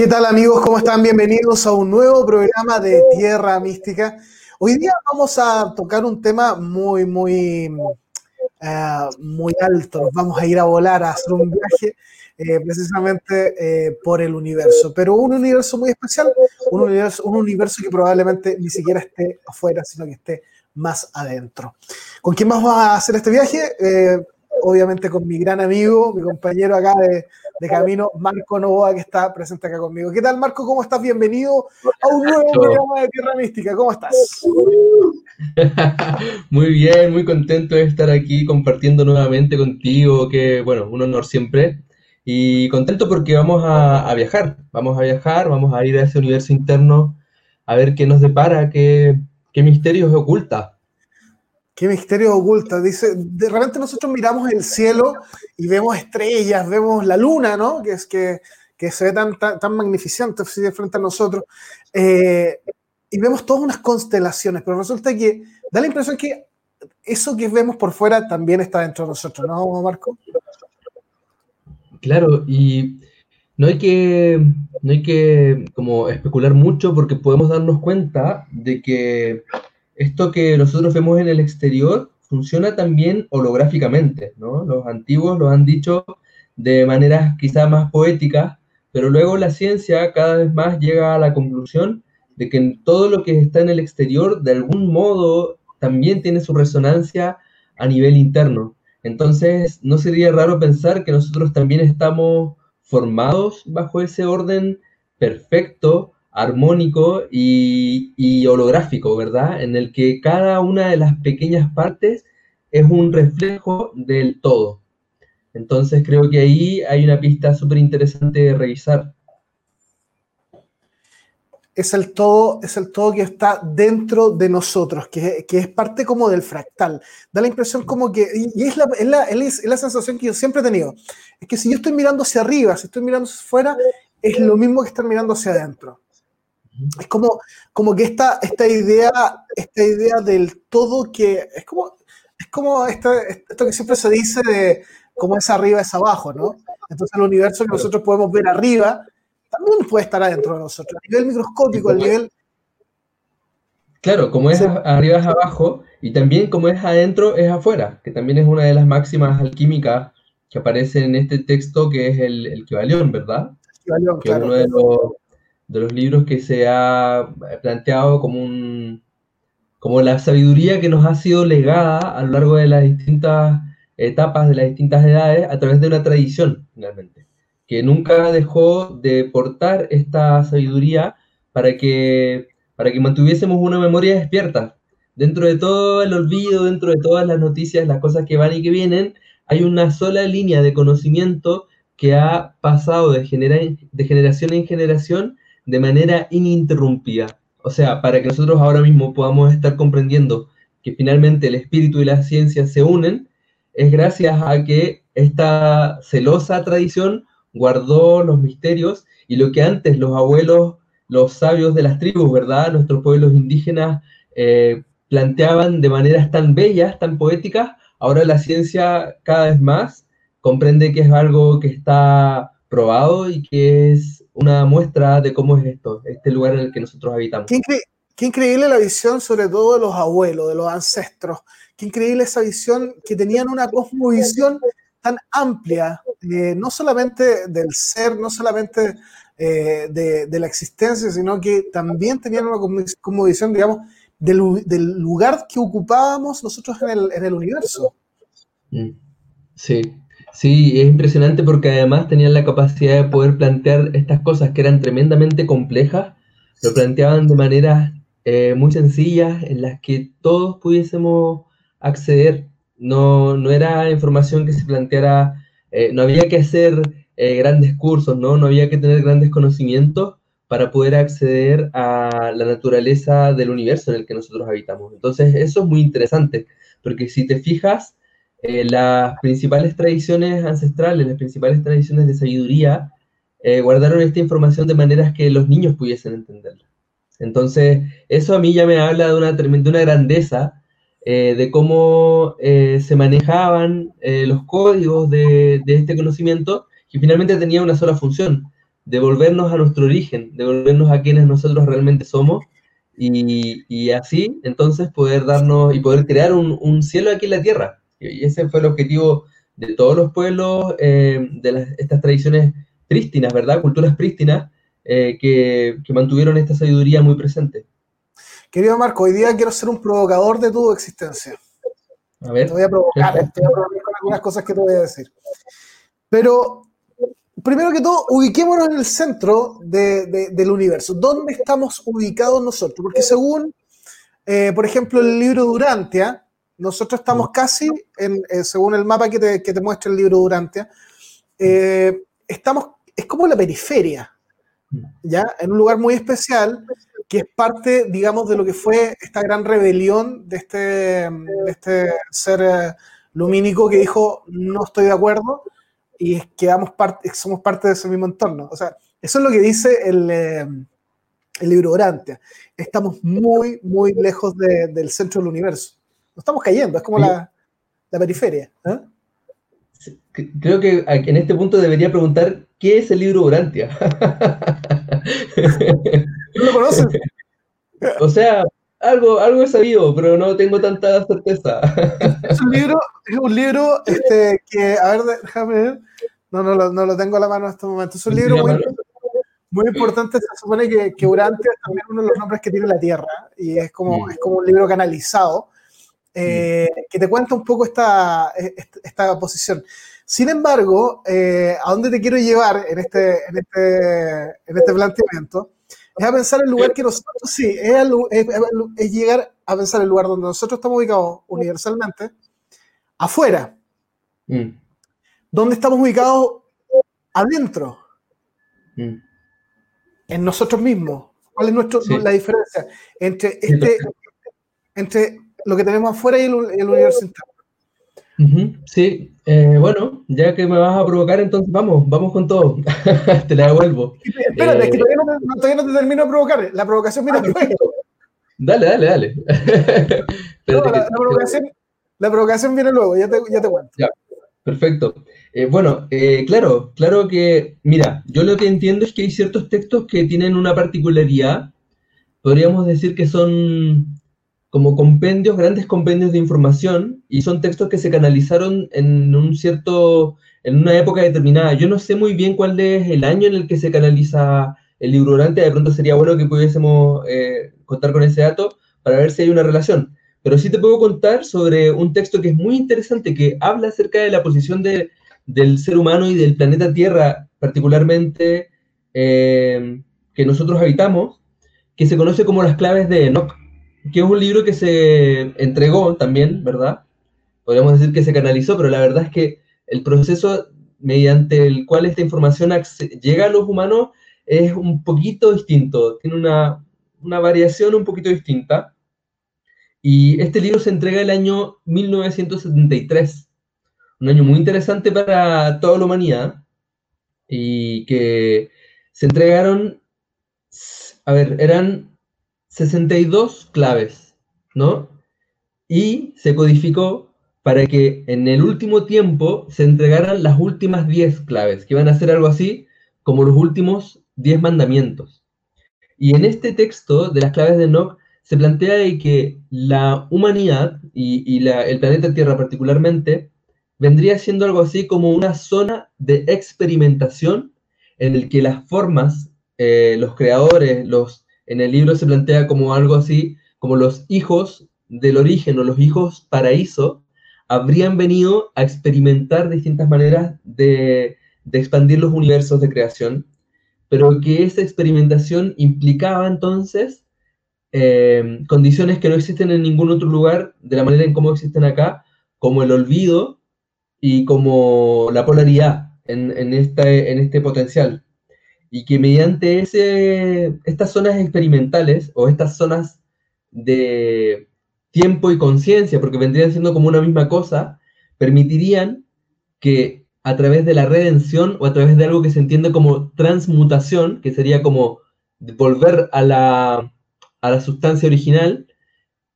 ¿Qué tal amigos? ¿Cómo están? Bienvenidos a un nuevo programa de Tierra Mística. Hoy día vamos a tocar un tema muy, muy, eh, muy alto. Vamos a ir a volar, a hacer un viaje eh, precisamente eh, por el universo. Pero un universo muy especial, un universo, un universo que probablemente ni siquiera esté afuera, sino que esté más adentro. ¿Con quién vamos a hacer este viaje? obviamente con mi gran amigo, mi compañero acá de, camino, Marco Novoa, que está presente acá conmigo. ¿Qué tal, Marco? ¿Cómo estás? Bienvenido a un nuevo programa de Tierra Mística. ¿Cómo estás? Muy bien, muy contento de estar aquí compartiendo nuevamente contigo, que bueno, un honor siempre. Y contento porque vamos a, viajar, vamos a viajar, vamos a ir a ese universo interno a ver qué nos depara, qué, qué misterios oculta. ¿Qué misterio oculta? Dice, de repente nosotros miramos el cielo y vemos estrellas, vemos la luna, ¿no? Que es que, que se ve tan, tan, magnificente frente a nosotros. Eh, y vemos todas unas constelaciones, pero resulta que da la impresión que eso que vemos por fuera también está dentro de nosotros, ¿no, Marco? Claro, y no hay que, no hay que como especular mucho porque podemos darnos cuenta de que esto que nosotros vemos en el exterior funciona también holográficamente, ¿no? Los antiguos lo han dicho de maneras quizá más poéticas, pero luego la ciencia cada vez más llega a la conclusión de que todo lo que está en el exterior de algún modo también tiene su resonancia a nivel interno. Entonces, no sería raro pensar que nosotros también estamos formados bajo ese orden perfecto armónico y, holográfico, ¿verdad? En el que cada una de las pequeñas partes es un reflejo del todo. Entonces creo que ahí hay una pista súper interesante de revisar. Es el, todo, es el todo que está dentro de nosotros, que, es parte como del fractal. Da la impresión como que, y es la, es, la, sensación que yo siempre he tenido, es que si yo estoy mirando hacia arriba, si estoy mirando hacia afuera, es lo mismo que estar mirando hacia adentro. Es como, como que esta, esta, idea, esta idea del todo que es como, es como esto, esto que siempre se dice de cómo es arriba es abajo, ¿no? Entonces el universo que nosotros podemos ver arriba también puede estar adentro de nosotros, a nivel microscópico, a nivel... Claro, como es arriba es abajo, y también como es adentro es afuera, que también es una de las máximas alquímicas que aparece en este texto, que es el, el Kibalión, ¿verdad? Kibalión, que claro. uno de los, de los libros que se ha planteado como un como la sabiduría que nos ha sido legada a lo largo de las distintas etapas de las distintas edades a través de una tradición, finalmente, que nunca dejó de portar esta sabiduría para que, para que mantuviésemos una memoria despierta. Dentro de todo el olvido, dentro de todas las noticias, las cosas que van y que vienen, hay una sola línea de conocimiento que ha pasado de, de generación en generación de manera ininterrumpida. O sea, para que nosotros ahora mismo podamos estar comprendiendo que finalmente el espíritu y la ciencia se unen, es gracias a que esta celosa tradición guardó los misterios y lo que antes los abuelos, los sabios de las tribus, ¿verdad? Nuestros pueblos indígenas eh, planteaban de maneras tan bellas, tan poéticas, ahora la ciencia cada vez más comprende que es algo que está probado y que es una muestra de cómo es esto, este lugar en el que nosotros habitamos. Qué, increíble la visión, sobre todo de los abuelos, de los ancestros. Qué increíble esa visión, que tenían una cosmovisión tan amplia, eh, no solamente del ser, no solamente eh, de, la existencia, sino que también tenían una cosmovisión, digamos, del, del, lugar que ocupábamos nosotros en el, en el universo. Mm. Sí, Sí, es impresionante porque además tenían la capacidad de poder plantear estas cosas que eran tremendamente complejas, lo planteaban de maneras eh, muy sencillas en las que todos pudiésemos acceder. No, no era información que se planteara, eh, no había que hacer eh, grandes cursos, ¿no? no había que tener grandes conocimientos para poder acceder a la naturaleza del universo en el que nosotros habitamos. Entonces, eso es muy interesante, porque si te fijas, eh, las principales tradiciones ancestrales, las principales tradiciones de sabiduría, eh, guardaron esta información de maneras que los niños pudiesen entenderla. Entonces, eso a mí ya me habla de una, de una grandeza, eh, de cómo se manejaban los códigos de, de, este conocimiento, que finalmente tenía una sola función, devolvernos a nuestro origen, devolvernos a quienes nosotros realmente somos y, así entonces poder darnos y poder crear un, cielo aquí en la tierra. Y ese fue el objetivo de todos los pueblos, eh, de estas tradiciones prístinas, ¿verdad? Culturas prístinas eh, que, mantuvieron esta sabiduría muy presente. Querido Marco, hoy día quiero ser un provocador de tu existencia. A ver. Te voy a provocar, te voy a provocar con algunas cosas que te voy a decir. Pero primero que todo, ubiquémonos en el centro del universo. ¿Dónde estamos ubicados nosotros? Porque según, eh, por ejemplo, el libro Durantia, nosotros estamos casi, en, eh, según el mapa que te, muestra el libro Durantia, eh, estamos, es como la periferia, ¿ya? En un lugar muy especial, que es parte, digamos, de lo que fue esta gran rebelión de este, de este ser lumínico que dijo, no estoy de acuerdo, y quedamos parte, somos parte de ese mismo entorno. O sea, eso es lo que dice el, eh, el libro Orantia. Estamos muy, muy lejos del centro del universo. Nos estamos cayendo, es como la, la, periferia. ¿eh? Creo que en este punto debería preguntar, ¿qué es el libro Orantia? ¿No lo conoces? o sea, algo, algo he sabido, pero no tengo tanta certeza. Es un libro, es un libro este, que, a ver, déjame ver. No, no, no, lo tengo a la mano en este momento. Es un libro muy, importante. Se supone que, que Urantia es también uno de los nombres que tiene la Tierra y es como, es como un libro canalizado eh, que te cuenta un poco esta, esta, posición. Sin embargo, eh, ¿a dónde te quiero llevar en este, en este, en este planteamiento? es a pensar el lugar que nosotros, sí, es, llegar a pensar el lugar donde nosotros estamos ubicados universalmente, afuera. Mm. ¿Dónde estamos ubicados adentro? Mm. En nosotros mismos. ¿Cuál es nuestro, la diferencia entre, este, entre lo que tenemos afuera y el, el universo interno? Sí, eh, bueno, ya que me vas a provocar, entonces vamos, vamos con todo. te la devuelvo. Espérate, es que eh, todavía no, te, termino de provocar. La provocación viene ah. Dale, dale, dale. la, provocación, viene luego, ya te, ya te cuento. Ya, perfecto. Eh, bueno, claro, claro que, mira, yo lo que entiendo es que hay ciertos textos que tienen una particularidad, podríamos decir que son como compendios, grandes compendios de información, y son textos que se canalizaron en un cierto, en una época determinada. Yo no sé muy bien cuál es el año en el que se canaliza el libro durante, de pronto sería bueno que pudiésemos eh, contar con ese dato para ver si hay una relación. Pero sí te puedo contar sobre un texto que es muy interesante, que habla acerca de la posición de, del ser humano y del planeta Tierra, particularmente eh, que nosotros habitamos, que se conoce como las claves de Enoch que es un libro que se entregó también, ¿verdad? Podríamos decir que se canalizó, pero la verdad es que el proceso mediante el cual esta información llega a los humanos es un poquito distinto, tiene una, variación un poquito distinta. Y este libro se entrega el año 1973, un año muy interesante para toda la humanidad, y que se entregaron, a ver, eran 62 claves, ¿no? Y se codificó para que en el último tiempo se entregaran las últimas 10 claves, que iban a ser algo así como los últimos 10 mandamientos. Y en este texto de las claves de Enoch se plantea que la humanidad y, el planeta Tierra particularmente vendría siendo algo así como una zona de experimentación en el que las formas, eh, los creadores, los en el libro se plantea como algo así, como los hijos del origen o los hijos paraíso habrían venido a experimentar distintas maneras de, expandir los universos de creación, pero que esa experimentación implicaba entonces eh, condiciones que no existen en ningún otro lugar de la manera en cómo existen acá, como el olvido y como la polaridad en, en este potencial y que mediante ese, estas zonas experimentales o estas zonas de tiempo y conciencia, porque vendrían siendo como una misma cosa, permitirían que a través de la redención o a través de algo que se entiende como transmutación, que sería como volver a la, a la sustancia original,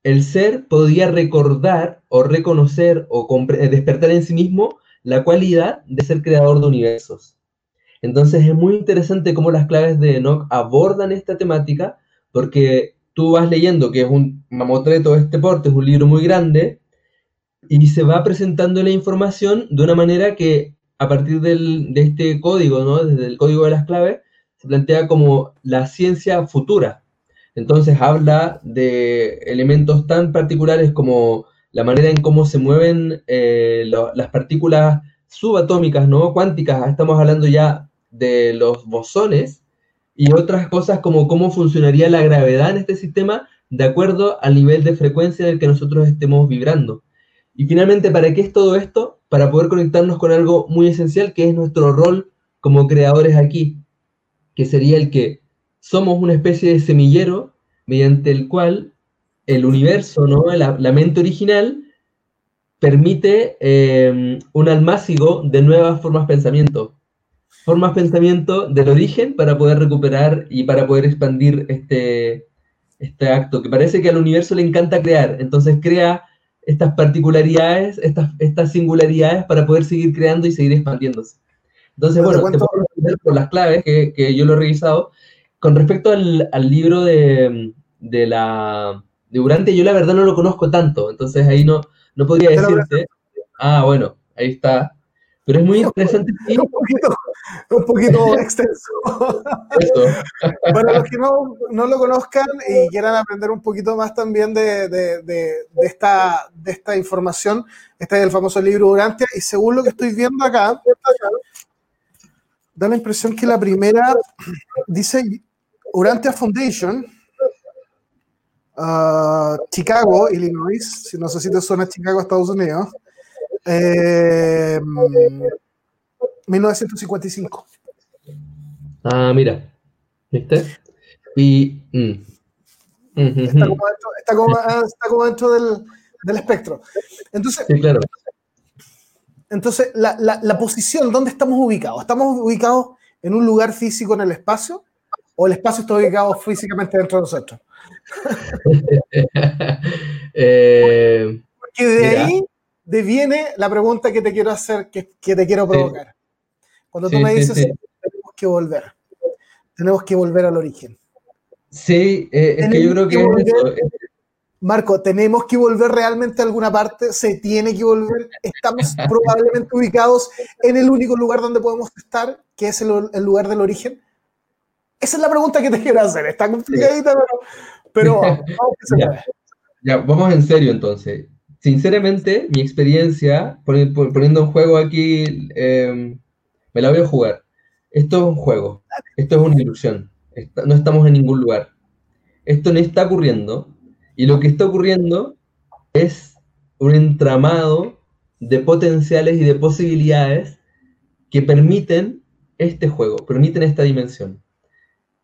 el ser podía recordar o reconocer o despertar en sí mismo la cualidad de ser creador de universos. Entonces es muy interesante cómo las claves de Enoch abordan esta temática, porque tú vas leyendo que es un mamotreto este porte, es un libro muy grande, y se va presentando la información de una manera que a partir del, de este código, ¿no? desde el código de las claves, se plantea como la ciencia futura. Entonces habla de elementos tan particulares como la manera en cómo se mueven eh, las partículas subatómicas, ¿no? Cuánticas, estamos hablando ya de los bosones y otras cosas como cómo funcionaría la gravedad en este sistema de acuerdo al nivel de frecuencia en el que nosotros estemos vibrando. Y finalmente, ¿para qué es todo esto? Para poder conectarnos con algo muy esencial que es nuestro rol como creadores aquí, que sería el que somos una especie de semillero mediante el cual el universo, ¿no? la, mente original, permite eh, un almácigo de nuevas formas pensamiento. Formas pensamiento del origen para poder recuperar y para poder expandir este, este acto, que parece que al universo le encanta crear, entonces crea estas particularidades, estas, estas singularidades para poder seguir creando y seguir expandiéndose. Entonces, bueno, te puedo responder por las claves que, que, yo lo he revisado. Con respecto al, al libro de, de, la de Durante, yo la verdad no lo conozco tanto, entonces ahí no, no podría decirte. Ah, bueno, ahí está. Pero es muy interesante. Un poquito, un poquito extenso. Para los que no, no, lo conozcan y quieran aprender un poquito más también de, de, de, de, esta, de esta información, este es el famoso libro Urantia, y según lo que estoy viendo acá, da la impresión que la primera dice Urantia Foundation, uh, Chicago, Illinois, si no sé si te suena Chicago, Estados Unidos, eh, 1955. Ah, mira, ¿viste? Y... Mm. Está, como dentro, está, como, ah, está como dentro del, del, espectro. Entonces, sí, claro. entonces la, la, la, posición, ¿dónde estamos ubicados? ¿Estamos ubicados en un lugar físico en el espacio? ¿O el espacio está ubicado físicamente dentro de nosotros? eh, Porque de mira. ahí deviene la pregunta que te quiero hacer, que, que te quiero provocar. Sí. Cuando tú sí, me dices, sí, tenemos que volver, tenemos que volver al origen. Sí, eh, es que yo creo que, que volver, es eso. Marco, tenemos que volver realmente a alguna parte, se tiene que volver, estamos probablemente ubicados en el único lugar donde podemos estar, que es el, el lugar del origen. Esa es la pregunta que te quiero hacer, está complicadita, pero, pero vamos, ya, ya, vamos en serio entonces. Sinceramente, mi experiencia, poniendo en juego aquí, eh, me la voy a jugar. Esto es un juego, esto es una ilusión, no estamos en ningún lugar. Esto no está ocurriendo, y lo que está ocurriendo es un entramado de potenciales y de posibilidades que permiten este juego, permiten esta dimensión.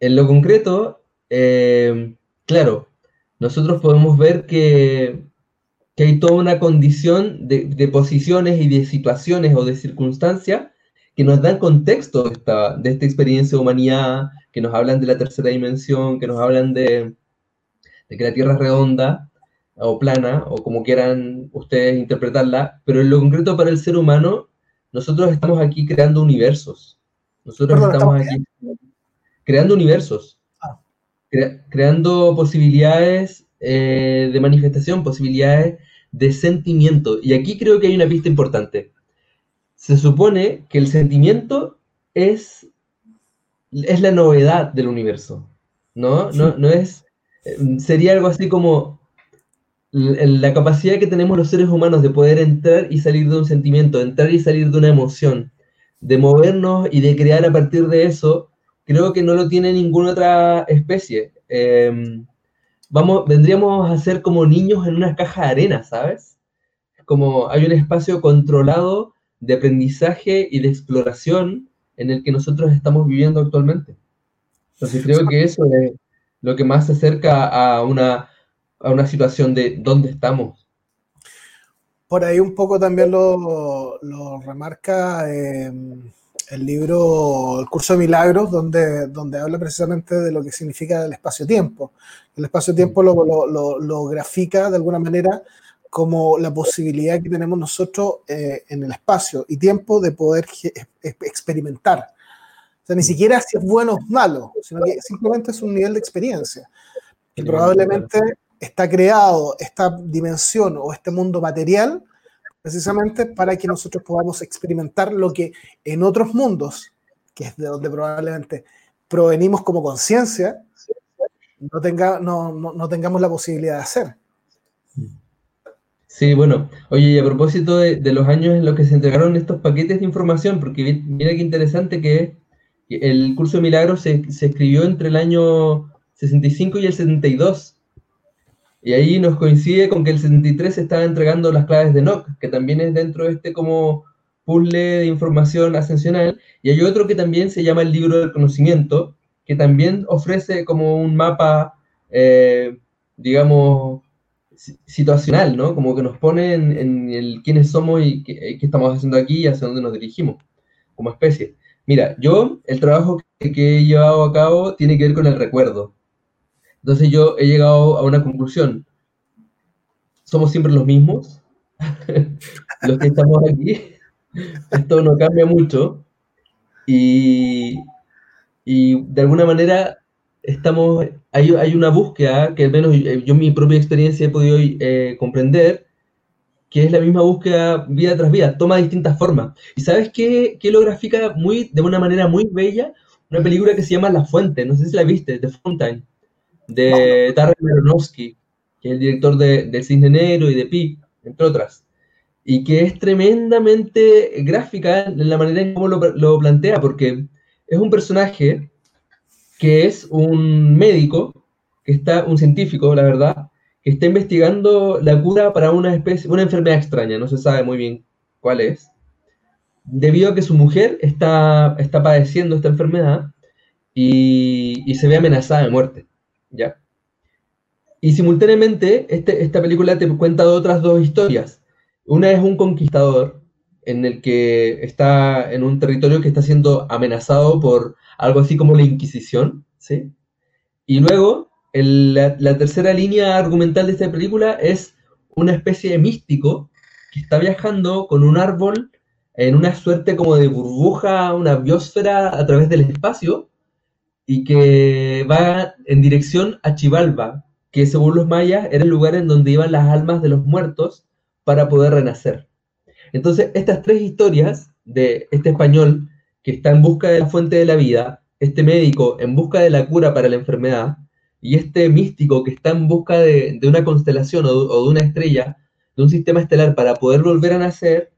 En lo concreto, eh, claro, nosotros podemos ver que, que hay toda una condición de, de, posiciones y de situaciones o de circunstancias que nos dan contexto de esta, de esta experiencia de humanidad, que nos hablan de la tercera dimensión, que nos hablan de, de que la Tierra es redonda o plana, o como quieran ustedes interpretarla, pero en lo concreto para el ser humano, nosotros estamos aquí creando universos. Nosotros Perdón, estamos aquí creando universos, ah. cre creando posibilidades eh, de manifestación, posibilidades de sentimiento. Y aquí creo que hay una pista importante. Se supone que el sentimiento es, es la novedad del universo, ¿no? No, no es sería algo así como la capacidad que tenemos los seres humanos de poder entrar y salir de un sentimiento, entrar y salir de una emoción, de movernos y de crear a partir de eso, creo que no lo tiene ninguna otra especie. Eh, vamos, vendríamos a ser como niños en una caja de arena, ¿sabes? Como hay un espacio controlado de aprendizaje y de exploración en el que nosotros estamos viviendo actualmente. Entonces creo que eso es, lo que más se acerca a una, a una situación de dónde estamos. Por ahí un poco también lo, lo remarca eh, el libro El curso de milagros, donde, donde habla precisamente de lo que significa el espacio-tiempo. El espacio-tiempo lo, lo, lo, grafica de alguna manera como la posibilidad que tenemos nosotros eh, en el espacio y tiempo de poder experimentar sea, ni siquiera si es bueno o malo, sino que simplemente es un nivel de experiencia. Y probablemente está creado esta dimensión o este mundo material precisamente para que nosotros podamos experimentar lo que en otros mundos, que es de donde probablemente provenimos como conciencia, no, tenga, no, no, tengamos la posibilidad de hacer. Sí, bueno, oye, y a propósito de, de, los años en los que se entregaron estos paquetes de información, porque mira qué interesante que el curso de milagros se, se escribió entre el año 65 y el 72. Y ahí nos coincide con que el 73 se estaba entregando las claves de NOC, que también es dentro de este como puzzle de información ascensional. Y hay otro que también se llama el libro del conocimiento, que también ofrece como un mapa, eh, digamos, situacional, ¿no? Como que nos pone en, el quiénes somos y qué, estamos haciendo aquí y hacia dónde nos dirigimos como especie. Mira, yo el trabajo que, que he llevado a cabo tiene que ver con el recuerdo. Entonces yo he llegado a una conclusión. Somos siempre los mismos, los que estamos aquí. Esto no cambia mucho. Y, de alguna manera estamos, hay, hay, una búsqueda que al menos yo en mi propia experiencia he podido eh, comprender, que es la misma búsqueda vida tras vida, toma distintas formas. ¿Y sabes qué, qué lo grafica muy, de una manera muy bella? Una película que se llama La Fuente, no sé si la viste, The Fountain de Darren Aronofsky, que es el director de, del Cisne Negro y de Pi, entre otras, y que es tremendamente gráfica en la manera en cómo lo, plantea, porque es un personaje que es un médico, que está, un científico, la verdad, que está investigando la cura para una especie, una enfermedad extraña, no se sabe muy bien cuál es, debido a que su mujer está, está padeciendo esta enfermedad y, y se ve amenazada de muerte. Y simultáneamente, este, esta película te cuenta otras dos historias. Una es un conquistador en el que está en un territorio que está siendo amenazado por algo así como la Inquisición, ¿sí? Y luego, la, la, tercera línea argumental de esta película es una especie de místico que está viajando con un árbol en una suerte como de burbuja, una biosfera a través del espacio, y que va en dirección a Chivalba, que según los mayas era el lugar en donde iban las almas de los muertos para poder renacer. Entonces, estas tres historias de este español que está en busca de la fuente de la vida, este médico en busca de la cura para la enfermedad, y este místico que está en busca de, una constelación o, o de una estrella, de un sistema estelar para poder volver a nacer,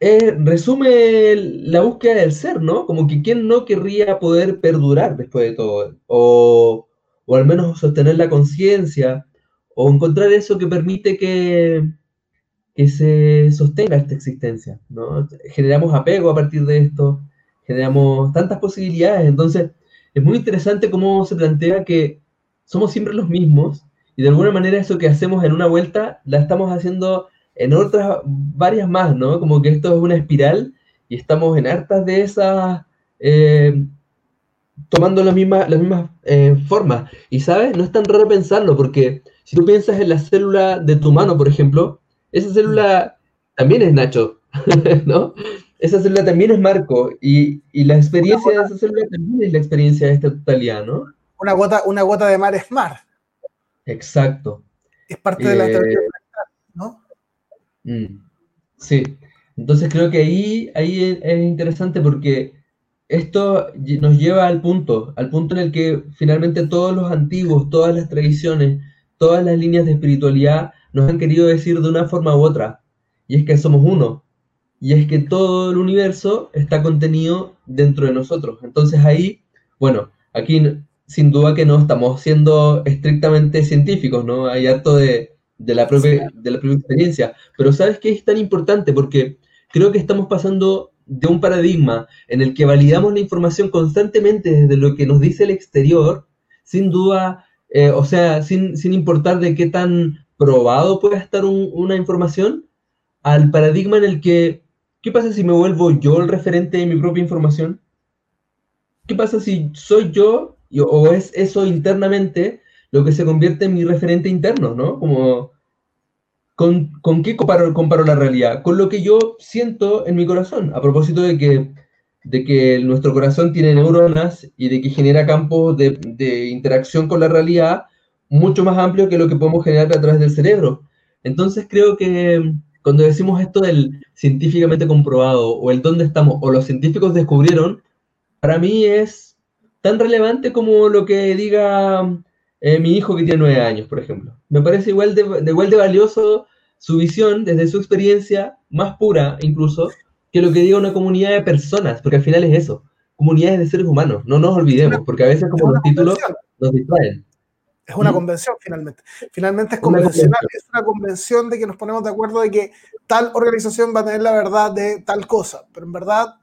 eh, resume la búsqueda del ser, ¿no? Como que quién no querría poder perdurar después de todo, o, o al menos sostener la conciencia, o encontrar eso que permite que, que se sostenga esta existencia, ¿no? Generamos apego a partir de esto, generamos tantas posibilidades, entonces es muy interesante cómo se plantea que somos siempre los mismos, y de alguna manera eso que hacemos en una vuelta la estamos haciendo en otras, varias más, ¿no? Como que esto es una espiral y estamos en hartas de esas, eh, tomando las mismas, las mismas eh, formas. Y, ¿sabes? No es tan raro pensarlo, porque si tú piensas en la célula de tu mano, por ejemplo, esa célula también es Nacho, ¿no? Esa célula también es Marco, y, la experiencia de esa célula también es la experiencia de esta totalidad, ¿no? Una gota, una gota de mar es mar. Exacto. Es parte de la teoría Mm, sí, entonces creo que ahí, ahí es interesante porque esto nos lleva al punto, al punto en el que finalmente todos los antiguos, todas las tradiciones, todas las líneas de espiritualidad nos han querido decir de una forma u otra, y es que somos uno, y es que todo el universo está contenido dentro de nosotros. Entonces ahí, bueno, aquí sin duda que no estamos siendo estrictamente científicos, ¿no? Hay harto de, de la propia, de la propia experiencia. Pero ¿sabes qué es tan importante? Porque creo que estamos pasando de un paradigma en el que validamos la información constantemente desde lo que nos dice el exterior, sin duda, eh, o sea, sin, importar de qué tan probado pueda estar una información, al paradigma en el que, ¿qué pasa si me vuelvo yo el referente de mi propia información? ¿Qué pasa si soy yo o es eso internamente lo que se convierte en mi referente interno, ¿no? Como, ¿con, ¿con qué comparo, comparo la realidad? Con lo que yo siento en mi corazón, a propósito de que de que nuestro corazón tiene neuronas y de que genera campos de, de interacción con la realidad mucho más amplios que lo que podemos generar a través del cerebro. Entonces creo que cuando decimos esto del científicamente comprobado o el dónde estamos o los científicos descubrieron, para mí es tan relevante como lo que diga eh, mi hijo que tiene nueve años, por ejemplo. Me parece igual de, igual de valioso su visión desde su experiencia, más pura incluso, que lo que diga una comunidad de personas, porque al final es eso, comunidades de seres humanos, no nos olvidemos, porque a veces como los títulos nos distraen. Es una convención finalmente. Finalmente es convencional, es una convención de que nos ponemos de acuerdo de que tal organización va a tener la verdad de tal cosa, pero en verdad...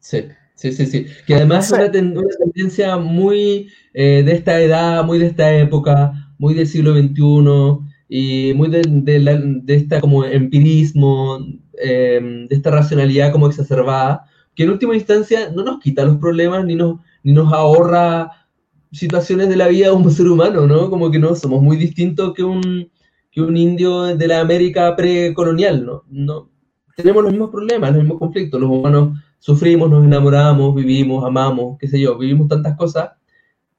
Sí, sí, sí, sí. Que además es una, tendencia muy eh, de esta edad, muy de esta época, muy del siglo XXI y muy de, de, esta como empirismo, em, de esta racionalidad como exacerbada, que en última instancia no nos quita los problemas ni nos, ni nos ahorra situaciones de la vida de un ser humano, ¿no? Como que no somos muy distintos que un, que un indio de la América precolonial, ¿no? no tenemos los mismos problemas, los mismos conflictos. Los humanos sufrimos, nos enamoramos, vivimos, amamos, qué sé yo, vivimos tantas cosas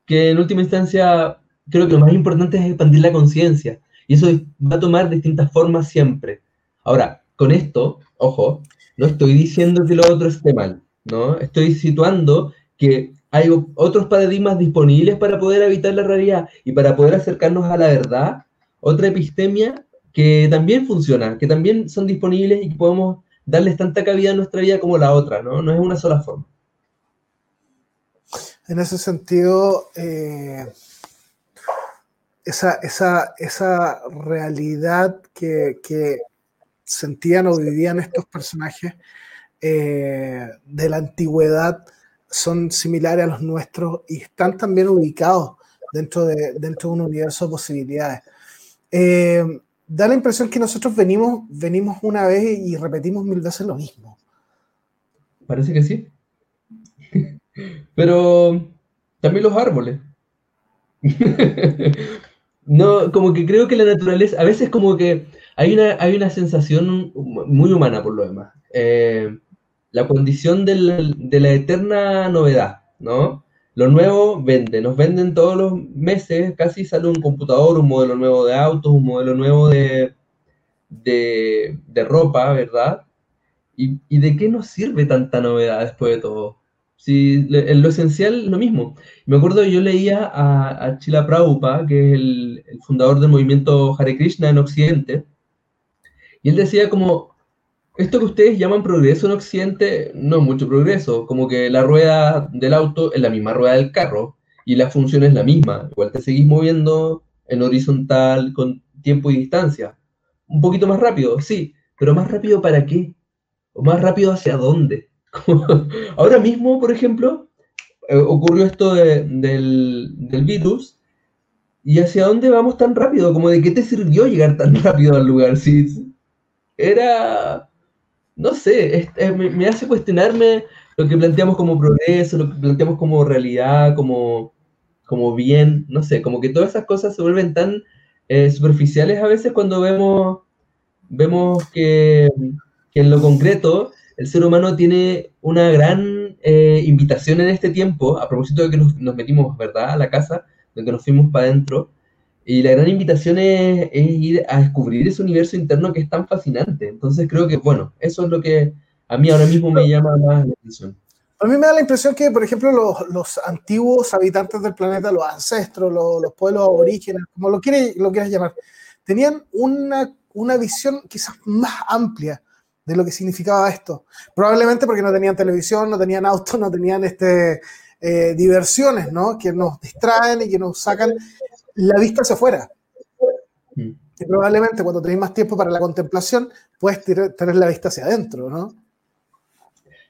que en última instancia creo que lo más importante es expandir la conciencia. Y eso va a tomar distintas formas siempre. Ahora, con esto, ojo, no estoy diciendo que lo otro esté mal, ¿no? Estoy situando que hay otros paradigmas disponibles para poder evitar la realidad y para poder acercarnos a la verdad. Otra epistemia que también funciona, que también son disponibles y que podemos darles tanta cabida a nuestra vida como la otra, ¿no? No es una sola forma. En ese sentido, eh, esa, esa, realidad que, sentían o vivían estos personajes eh, de la antigüedad son similares a los nuestros y están también ubicados dentro de, dentro de un universo de posibilidades. Eh, da la impresión que nosotros venimos, venimos una vez y repetimos mil veces lo mismo. Parece que sí. Pero también los árboles. no, como que creo que la naturaleza, a veces como que hay una, hay una sensación muy humana por lo demás. Eh, la condición de la eterna novedad, ¿no? Lo nuevo vende, nos venden todos los meses, casi sale un computador, un modelo nuevo de autos, un modelo nuevo de, de, ropa, ¿verdad? ¿Y, de qué nos sirve tanta novedad después de todo? Si en lo esencial lo mismo. Me acuerdo yo leía a, a Chila Prabhupada, que es el, el, fundador del movimiento Hare Krishna en Occidente, y él decía como, esto que ustedes llaman progreso en Occidente no es mucho progreso, como que la rueda del auto es la misma rueda del carro y la función es la misma, igual te seguís moviendo en horizontal con tiempo y distancia. Un poquito más rápido, sí, pero más rápido para qué? ¿O más rápido hacia dónde? Ahora mismo, por ejemplo, eh, ocurrió esto del, del virus ¿Y hacia dónde vamos tan rápido? Como de qué te sirvió llegar tan rápido al lugar. Si era no sé, me, hace cuestionarme lo que planteamos como progreso, lo que planteamos como realidad, como, como bien, no sé, como que todas esas cosas se vuelven tan eh, superficiales a veces cuando vemos, vemos que, en lo concreto el ser humano tiene una gran eh, invitación en este tiempo, a propósito de que nos, nos metimos, ¿verdad?, a la casa, de que nos fuimos para adentro, y la gran invitación es, ir a descubrir ese universo interno que es tan fascinante. Entonces creo que, bueno, eso es lo que a mí ahora mismo me llama más la atención. A mí me da la impresión que, por ejemplo, los, los antiguos habitantes del planeta, los ancestros, los, los pueblos aborígenes, como lo, quiere, lo quieras llamar, tenían una, una visión quizás más amplia de lo que significaba esto. Probablemente porque no tenían televisión, no tenían autos, no tenían este, eh, diversiones, ¿no? Que nos distraen y que nos sacan la vista hacia afuera. Mm. Y probablemente cuando tenéis más tiempo para la contemplación, puedes tener la vista hacia adentro, ¿no?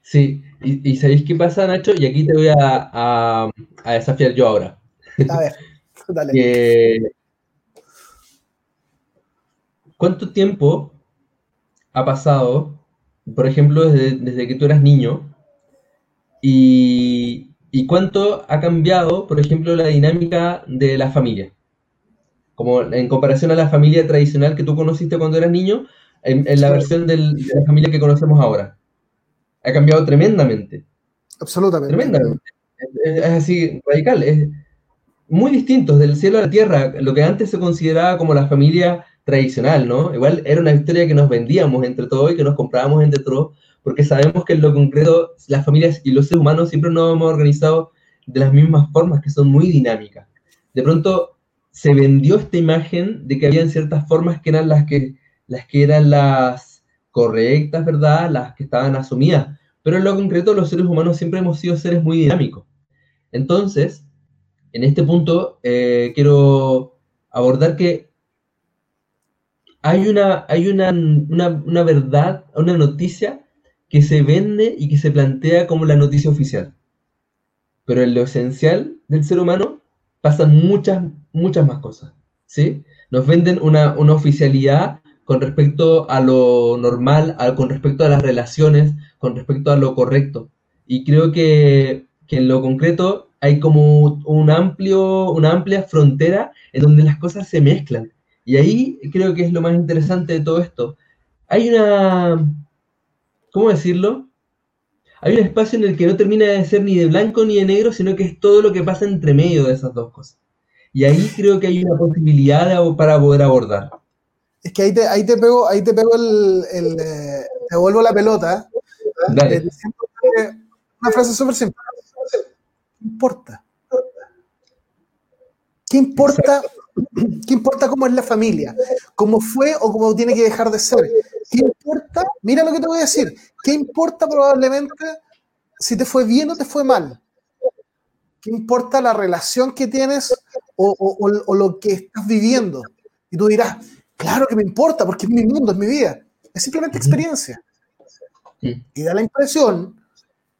Sí, y, ¿sabéis qué pasa, Nacho? Y aquí te voy a, desafiar yo ahora. A ver, dale. ¿Cuánto tiempo ha pasado, por ejemplo, desde, desde que tú eras niño, y, ¿Y cuánto ha cambiado, por ejemplo, la dinámica de la familia? Como en comparación a la familia tradicional que tú conociste cuando eras niño, en, la versión de la familia que conocemos ahora. ha cambiado tremendamente. Absolutamente. Tremendamente. Es, así radical, es muy distinto del cielo a la tierra, lo que antes se consideraba como la familia tradicional, ¿no? Igual era una historia que nos vendíamos entre todos y que nos comprábamos entre todos, porque sabemos que en lo concreto las familias y los seres humanos siempre nos hemos organizado de las mismas formas, que son muy dinámicas. De pronto se vendió esta imagen de que habían ciertas formas que eran las que, las que eran las correctas, ¿verdad? Las que estaban asumidas. Pero en lo concreto los seres humanos siempre hemos sido seres muy dinámicos. Entonces, en este punto eh, quiero abordar que hay una, hay una, una, verdad, una noticia que se vende y que se plantea como la noticia oficial. Pero en lo esencial del ser humano pasan muchas, muchas más cosas. ¿sí? Nos venden una, oficialidad con respecto a lo normal, con respecto a las relaciones, con respecto a lo correcto. Y creo que, que en lo concreto hay como un amplio, una amplia frontera en donde las cosas se mezclan. Y ahí creo que es lo más interesante de todo esto. Hay una, ¿cómo decirlo? Hay un espacio en el que no termina de ser ni de blanco ni de negro, sino que es todo lo que pasa entre medio de esas dos cosas. Y ahí creo que hay una posibilidad para poder abordar. Es que ahí te, ahí te pego, ahí te pego el, el eh, te vuelvo la pelota. Eh, una frase súper simple. ¿Qué importa? ¿Qué importa ¿Qué importa cómo es la familia? ¿Cómo fue o cómo tiene que dejar de ser? ¿Qué importa? Mira lo que te voy a decir. ¿Qué importa probablemente si te fue bien o te fue mal? ¿Qué importa la relación que tienes o, lo que estás viviendo? Y tú dirás, claro que me importa porque es mi mundo, es mi vida. Es simplemente experiencia. Y da la impresión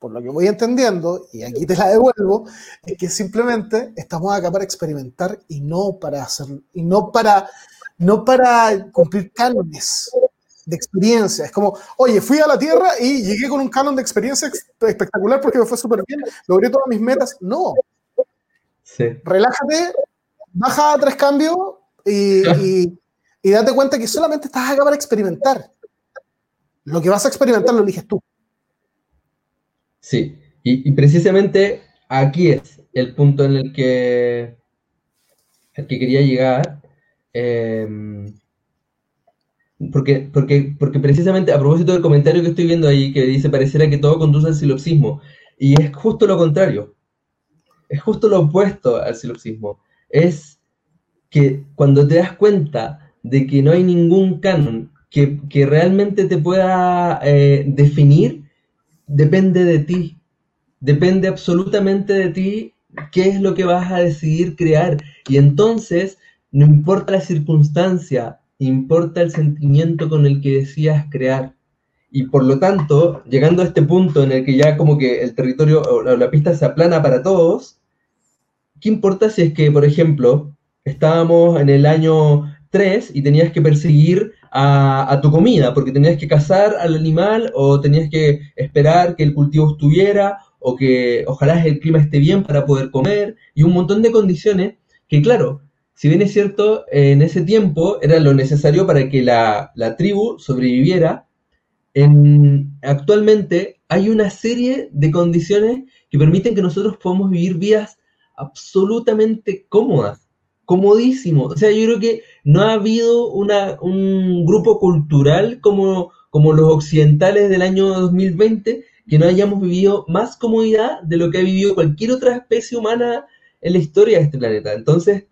por lo que voy entendiendo, y aquí te la devuelvo, es que simplemente estamos acá para experimentar y no para hacer, y no para, no para cumplir cánones de experiencia. Es como, oye, fui a la Tierra y llegué con un canon de experiencia espectacular porque me fue súper bien, logré todas mis metas. No. Relájate, baja a tres cambios y, y, y date cuenta que solamente estás acá para experimentar. Lo que vas a experimentar lo eliges tú. Sí, y, precisamente aquí es el punto en el que, que quería llegar. Em, porque, porque, porque precisamente a propósito del comentario que estoy viendo ahí, que dice, pareciera que todo conduce al silopsismo, y es justo lo contrario, es justo lo opuesto al silopsismo, es que cuando te das cuenta de que no hay ningún canon que, realmente te pueda eh, definir, depende de ti, depende absolutamente de ti qué es lo que vas a decidir crear. Y entonces, no importa la circunstancia, importa el sentimiento con el que decías crear. Y por lo tanto, llegando a este punto en el que ya como que el territorio o la pista se aplana para todos, ¿qué importa si es que, por ejemplo, estábamos en el año 3 y tenías que perseguir a, tu comida, porque tenías que cazar al animal o tenías que esperar que el cultivo estuviera o que ojalá el clima esté bien para poder comer y un montón de condiciones que claro, si bien es cierto, en ese tiempo era lo necesario para que la, tribu sobreviviera, en, actualmente hay una serie de condiciones que permiten que nosotros podamos vivir vidas absolutamente cómodas comodísimo. O sea, yo creo que no ha habido un grupo cultural como, los occidentales del año 2020 que no hayamos vivido más comodidad de lo que ha vivido cualquier otra especie humana en la historia de este planeta. Entonces,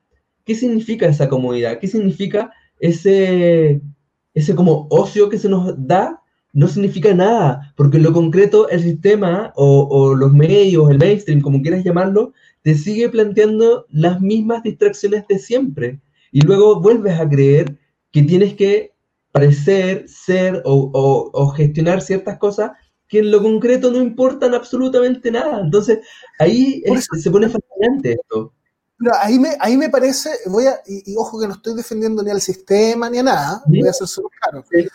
¿qué significa esa comodidad? ¿Qué significa ese, ese como ocio que se nos da? No significa nada, porque en lo concreto el sistema o, o los medios, el mainstream, como quieras llamarlo, te sigue planteando las mismas distracciones de siempre. Y luego vuelves a creer que tienes que parecer, ser o, gestionar ciertas cosas que en lo concreto no importan absolutamente nada. Entonces, ahí se pone fascinante esto. Ahí me, ahí me parece, voy a, y, ojo que no estoy defendiendo ni al sistema ni a nada, voy a ser solo claro. Pero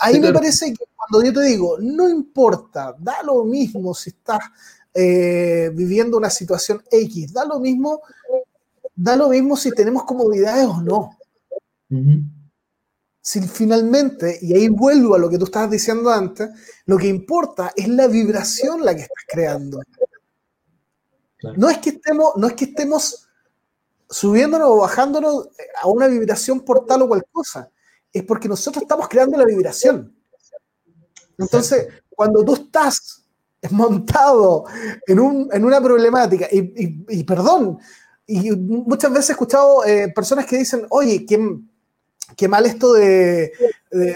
ahí me parece que cuando yo te digo, no importa, da lo mismo si estás eh, viviendo una situación X. Da lo mismo, da lo mismo si tenemos comodidades o no. si finalmente, y ahí vuelvo a lo que tú estabas diciendo antes, lo que importa es la vibración la que estás creando. No, es que estemos, no es que estemos subiéndonos o bajándonos a una vibración por tal o cual cosa, es porque nosotros estamos creando la vibración. Entonces, cuando tú estás montado en, una problemática, y, perdón, y muchas veces he escuchado eh, personas que dicen, oye, qué, mal esto de,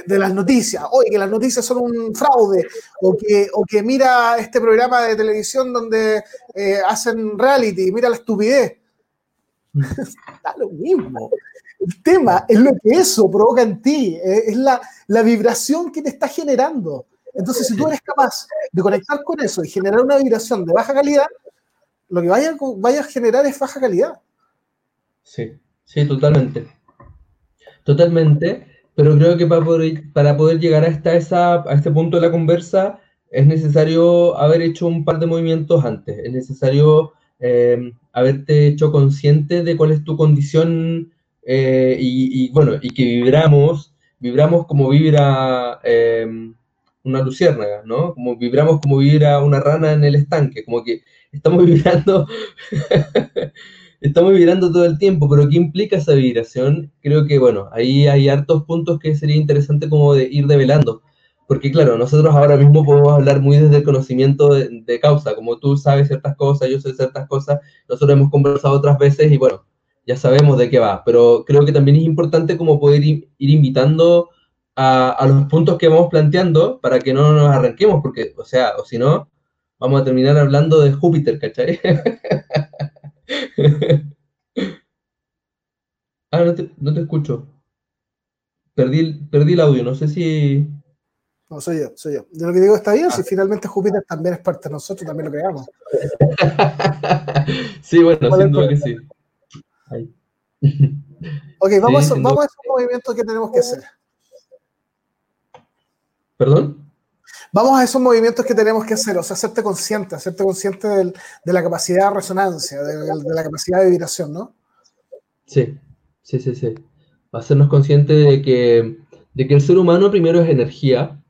las noticias, oye, que las noticias son un fraude, o que, o que mira este programa de televisión donde eh, hacen reality, mira la estupidez. da lo mismo. El tema es lo que eso provoca en ti, eh, es la, la vibración que te está generando. Entonces, si tú eres capaz de conectar con eso y generar una vibración de baja calidad, lo que vaya, vaya a generar es baja calidad. Sí, sí, totalmente. Totalmente, pero creo que para poder, para poder llegar hasta esa, a este punto de la conversa es necesario haber hecho un par de movimientos antes, es necesario eh, haberte hecho consciente de cuál es tu condición eh, y, bueno, y que vibramos, vibramos como vibra eh, una luciérnaga, ¿no? Como vibramos como vibra una rana en el estanque, como que estamos vibrando, estamos vibrando todo el tiempo, pero ¿qué implica esa vibración? Creo que, bueno, ahí hay hartos puntos que sería interesante como de ir develando, porque claro, nosotros ahora mismo podemos hablar muy desde el conocimiento de, causa, como tú sabes ciertas cosas, yo sé ciertas cosas, nosotros hemos conversado otras veces y bueno, ya sabemos de qué va, pero creo que también es importante como poder ir invitando a, los puntos que vamos planteando para que no nos arranquemos, porque, o sea, o si no, vamos a terminar hablando de Júpiter, ¿cachai? ah, no te, no te escucho. Perdí, perdí el audio, no sé si... No, soy yo, soy yo. Yo lo que digo está bien, si ah. finalmente Júpiter también es parte de nosotros, también lo creamos. sí, bueno, sin duda que sí. ok, vamos, vamos a esos movimientos que tenemos que hacer. ¿Perdón? Vamos a esos movimientos que tenemos que hacer, o sea, hacerte consciente, hacerte consciente de la capacidad de resonancia, de, la capacidad de vibración, ¿no? Sí, sí, sí, sí. Hacernos conscientes de que, de que el ser humano primero es energía,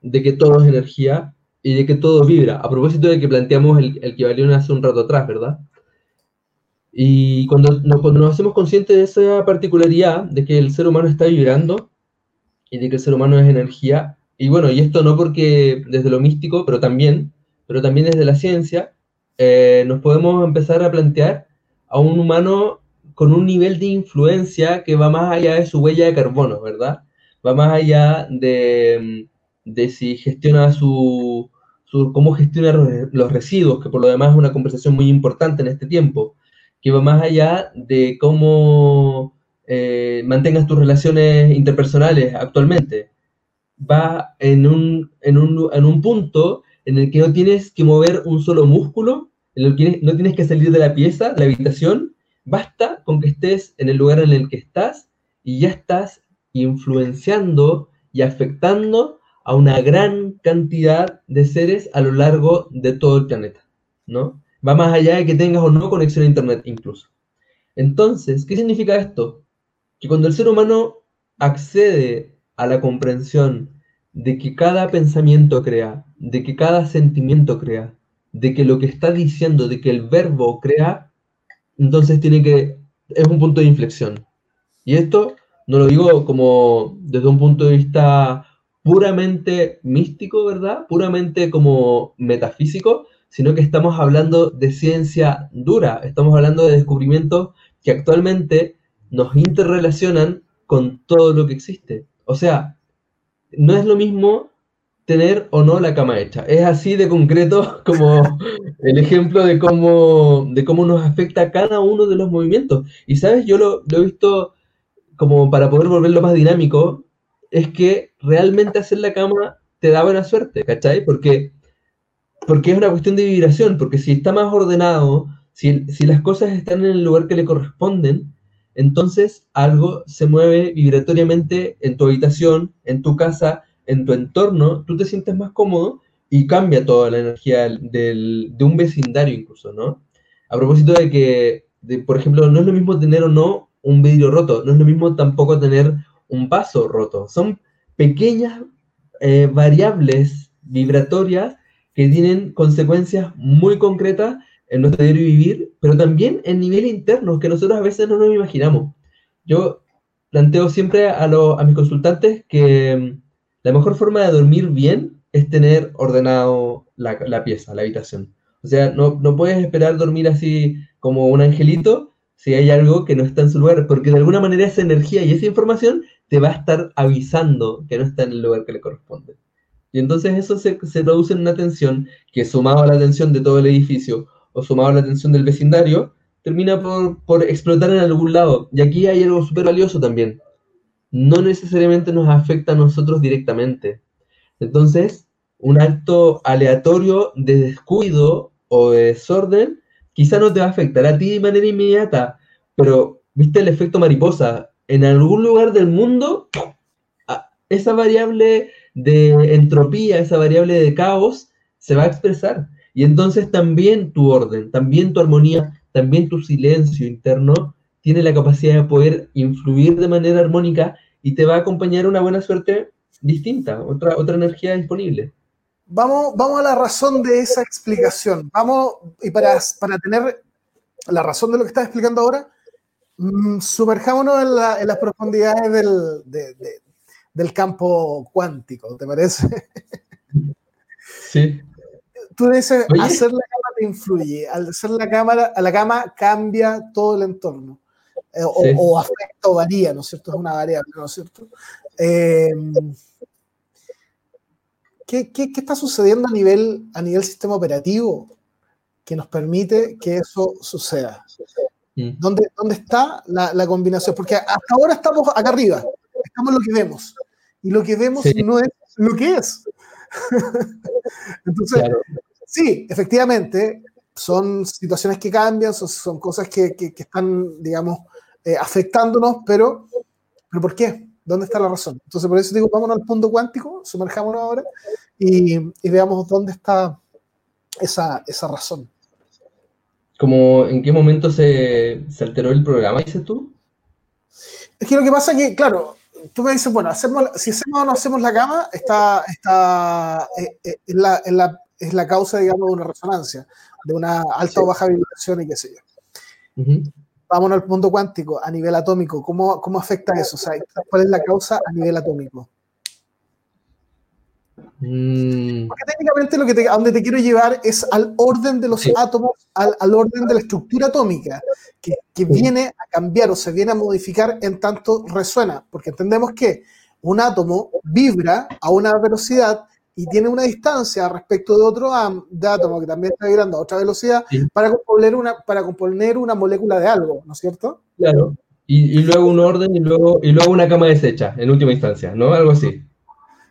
de que todo es energía y de que todo vibra. A propósito de que planteamos el, el que valió hace un rato atrás, ¿verdad? Y cuando nos, cuando nos hacemos conscientes de esa particularidad, de que el ser humano está vibrando y de que el ser humano es energía, y bueno, y esto no porque desde lo místico, pero también, pero también desde la ciencia, eh, nos podemos empezar a plantear a un humano con un nivel de influencia que va más allá de su huella de carbono, ¿verdad? Va más allá de, de si gestiona su, su, cómo gestiona los residuos, que por lo demás es una conversación muy importante en este tiempo, que va más allá de cómo eh, mantengas tus relaciones interpersonales actualmente, va en un, en un, en un punto en el que no tienes que mover un solo músculo, en el que no tienes que salir de la pieza, la habitación, basta con que estés en el lugar en el que estás y ya estás influenciando y afectando a una gran cantidad de seres a lo largo de todo el planeta, ¿no? Va más allá de que tengas o no conexión a Internet incluso. Entonces, ¿qué significa esto? Que cuando el ser humano accede a la comprensión de que cada pensamiento crea, de que cada sentimiento crea, de que lo que está diciendo, de que el verbo crea, entonces tiene que, es un punto de inflexión. Y esto no lo digo como desde un punto de vista puramente místico, ¿verdad? Puramente como metafísico, sino que estamos hablando de ciencia dura, estamos hablando de descubrimientos que actualmente nos interrelacionan con todo lo que existe. O sea, no es lo mismo tener o no la cama hecha. Es así de concreto como el ejemplo de cómo, de cómo nos afecta cada uno de los movimientos. Y sabes, yo lo, he visto como para poder volverlo más dinámico, es que realmente hacer la cama te da buena suerte, ¿cachai? Porque, porque es una cuestión de vibración, porque si está más ordenado, si, si las cosas están en el lugar que le corresponden, entonces algo se mueve vibratoriamente en tu habitación, en tu casa, en tu entorno, tú te sientes más cómodo y cambia toda la energía de un vecindario incluso, ¿no? A propósito de que, por ejemplo, no es lo mismo tener o no un vidrio roto, no es lo mismo tampoco tener un vaso roto. Son pequeñas eh, variables vibratorias que tienen consecuencias muy concretas en nuestro diario vivir, pero también en nivel interno, que nosotros a veces no nos imaginamos. Yo planteo siempre a, a mis consultantes que mm, la mejor forma de dormir bien es tener ordenado la, la pieza, la habitación. O sea, no, no, puedes esperar dormir así como un angelito si hay algo que no está en su lugar, porque de alguna manera esa energía y esa información te va a estar avisando que no está en el lugar que le corresponde. Y entonces eso se, se traduce en una tensión que sumado a la tensión de todo el edificio o sumado a la tensión del vecindario, termina por, por explotar en algún lado. Y aquí hay algo súper valioso también. No necesariamente nos afecta a nosotros directamente. Entonces, un acto aleatorio de descuido o de desorden quizá no te va a afectar a ti de manera inmediata, pero viste el efecto mariposa. En algún lugar del mundo, esa variable de entropía, esa variable de caos, se va a expresar. Y entonces también tu orden, también tu armonía, también tu silencio interno tiene la capacidad de poder influir de manera armónica y te va a acompañar una buena suerte distinta, otra, otra energía disponible. Vamos, vamos a la razón de esa explicación. Vamos, y para, para tener la razón de lo que estás explicando ahora, mm, sumerjámonos en, la, en, las profundidades del, de, de, del campo cuántico, ¿te parece? Sí. Tú dices, Oye. hacer la cama te influye, al hacer la cámara, a la cama cambia todo el entorno. Eh, o, sí. o, afecta o varía, ¿no es cierto? Es una variable, ¿no es cierto? Eh, ¿qué, qué, qué, está sucediendo a nivel, a nivel sistema operativo que nos permite que eso suceda? Mm. ¿Dónde, ¿Dónde, está la, la, combinación? Porque hasta ahora estamos acá arriba, estamos en lo que vemos. Y lo que vemos sí. no es lo que es. Entonces, claro. Sí, efectivamente, son situaciones que cambian, son, son cosas que, que, que, están, digamos, eh, afectándonos, pero, pero ¿por qué? ¿Dónde está la razón? Entonces, por eso digo, vámonos al punto cuántico, sumerjámonos ahora y, y veamos dónde está esa, esa razón. ¿Cómo, ¿En qué momento se, se alteró el programa, dices tú? Es que lo que pasa es que, claro, tú me dices, bueno, hacemos, si hacemos o no hacemos la cama, está, está eh, eh, es, la, es, la, es, la, causa, digamos, de una resonancia, de una alta sí. o baja vibración y qué sé yo. Uh -huh. Vámonos al punto cuántico, a nivel atómico, ¿cómo, cómo afecta eso? O sea, ¿cuál es la causa a nivel atómico? Mm. Porque técnicamente lo que te, a donde te quiero llevar es al orden de los sí. átomos, al, al, orden de la estructura atómica, que, que sí. viene a cambiar o se viene a modificar en tanto resuena, porque entendemos que un átomo vibra a una velocidad y tiene una distancia respecto de otro átomo que también está vibrando a otra velocidad sí. para, componer una, para componer una molécula de algo, ¿no es cierto? Claro. Y, y, luego un orden y luego, y luego una cama deshecha, en última instancia, ¿no? Algo así.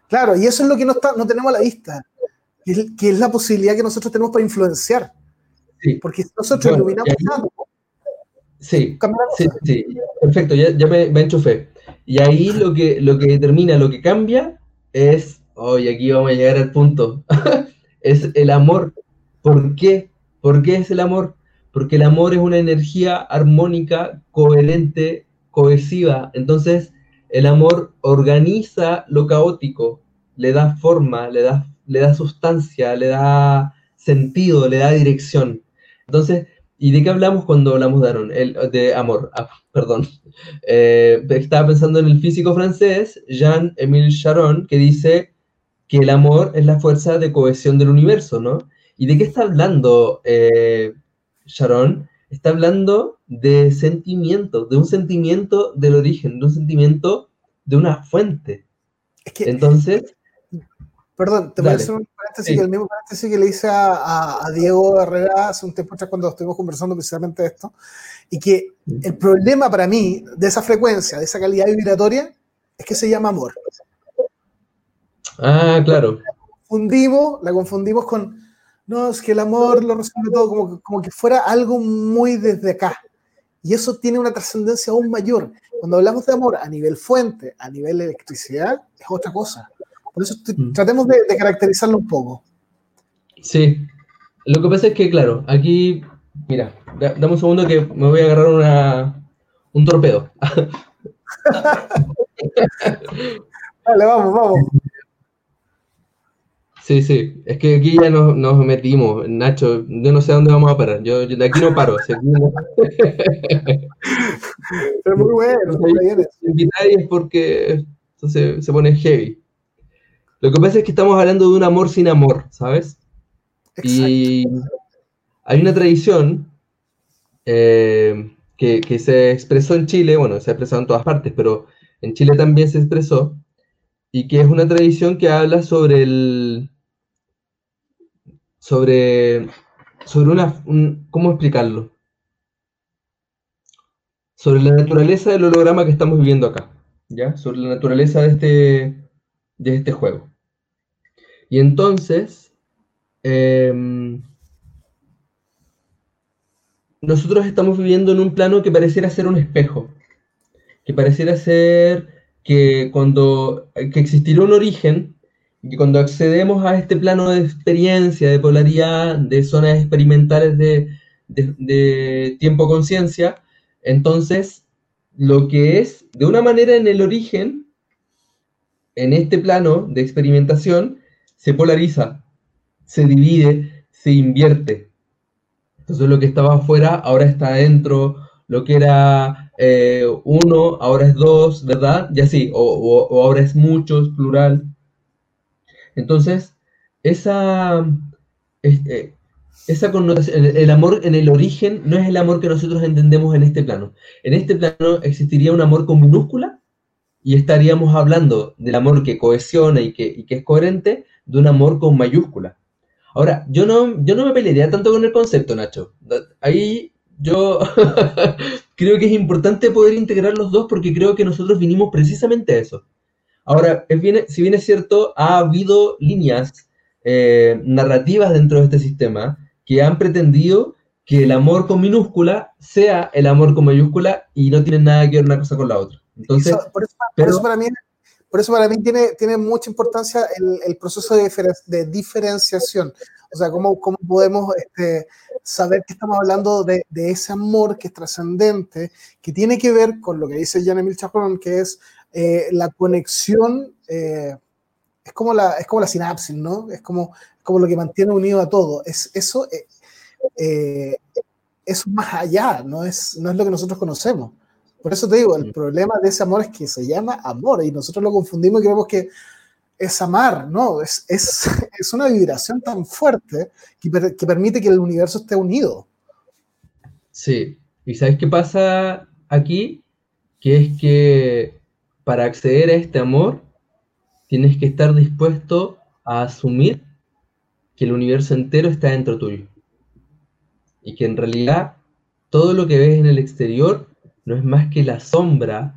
Claro, y eso es lo que no, está, no tenemos a la vista, que es, que es, la posibilidad que nosotros tenemos para influenciar. Sí. Porque nosotros bueno, iluminamos algo. Sí, sí, sí, perfecto, ya, ya me, me enchufé. Y ahí lo que, lo que determina, lo que cambia es, hoy oh, aquí vamos a llegar al punto, es el amor. ¿Por qué? ¿Por qué es el amor? Porque el amor es una energía armónica, coherente, cohesiva. Entonces, el amor organiza lo caótico, le da forma, le da, le da sustancia, le da sentido, le da dirección. Entonces, ¿y de qué hablamos cuando hablamos de, Aaron? El, de amor? Ah, perdón. Eh, estaba pensando en el físico francés, Jean-Émile Charon, que dice que el amor es la fuerza de cohesión del universo, ¿no? ¿Y de qué está hablando eh, Charon? Está hablando de sentimiento, de un sentimiento del origen, de un sentimiento de una fuente. Es que, Entonces, Perdón, te voy a hacer un paréntesis, sí. el mismo paréntesis que le hice a, a, a, Diego Herrera hace un tiempo atrás cuando estuvimos conversando precisamente de esto, y que el problema para mí de esa frecuencia, de esa calidad vibratoria, es que se llama amor. Ah, claro. La confundimos, la confundimos con, no, es que el amor lo resuelve todo, como, como que fuera algo muy desde acá. Y eso tiene una trascendencia aún mayor. Cuando hablamos de amor a nivel fuente, a nivel electricidad, es otra cosa. Por eso mm. tratemos de, de, caracterizarlo un poco. Sí. Lo que pasa es que, claro, aquí, mira, dame un segundo que me voy a agarrar una, un torpedo. Dale, vamos, vamos. Sí, sí, es que aquí ya nos, metimos, Nacho, yo no sé a dónde vamos a parar, yo, de aquí no paro. Si Pero muy bueno, es porque entonces se pone heavy. Lo que pasa es que estamos hablando de un amor sin amor, ¿sabes? Y hay una tradición eh, que, que, se expresó en Chile, bueno, se ha expresado en todas partes, pero en Chile también se expresó, y que es una tradición que habla sobre el, sobre, sobre una, ¿cómo explicarlo? Sobre la naturaleza del holograma que estamos viviendo acá, ¿ya? Sobre la naturaleza de este, de este juego. Y entonces, em, nosotros estamos viviendo en un plano que pareciera ser un espejo, que pareciera ser que cuando que existirá un origen y cuando accedemos a este plano de experiencia, de polaridad, de zonas experimentales de, tiempo-conciencia, entonces lo que es de una manera en el origen, en este plano de experimentación, se polariza, se divide, se invierte. Entonces lo que estaba afuera ahora está adentro, lo que era eh, uno ahora es dos, ¿verdad? Y así, o ahora es muchos, plural. Entonces, esa, este, esa connotación, el, amor en el origen no es el amor que nosotros entendemos en este plano. En este plano existiría un amor con minúscula y estaríamos hablando del amor que cohesiona y que, es coherente de un amor con mayúscula. Ahora, yo no, yo no me pelearía tanto con el concepto, Nacho. Ahí yo creo que es importante poder integrar los dos porque creo que nosotros vinimos precisamente a eso. Ahora, si bien es cierto, ha habido líneas eh, narrativas dentro de este sistema que han pretendido que el amor con minúscula sea el amor con mayúscula y no tienen nada que ver una cosa con la otra. Entonces, por, eso, para mí, por eso para mí tiene, tiene mucha importancia el, proceso de, diferenciación. O sea, cómo, cómo podemos este, saber que estamos hablando de, ese amor que es trascendente, que tiene que ver con lo que dice Jan Emil Chapron, que es eh, la conexión eh, es, como la, es como la sinapsis, ¿no? Es como, como lo que mantiene unido a todo. Es, eso eh, es más allá, no es, no es lo que nosotros conocemos. Por eso te digo, el problema de ese amor es que se llama amor y nosotros lo confundimos y creemos que es amar, ¿no? Es, es, es una vibración tan fuerte que, que permite que el universo esté unido. Sí, y ¿sabes qué pasa aquí? Que es que para acceder a este amor, tienes que estar dispuesto a asumir que el universo entero está dentro tuyo. Y que en realidad todo lo que ves en el exterior no es más que la sombra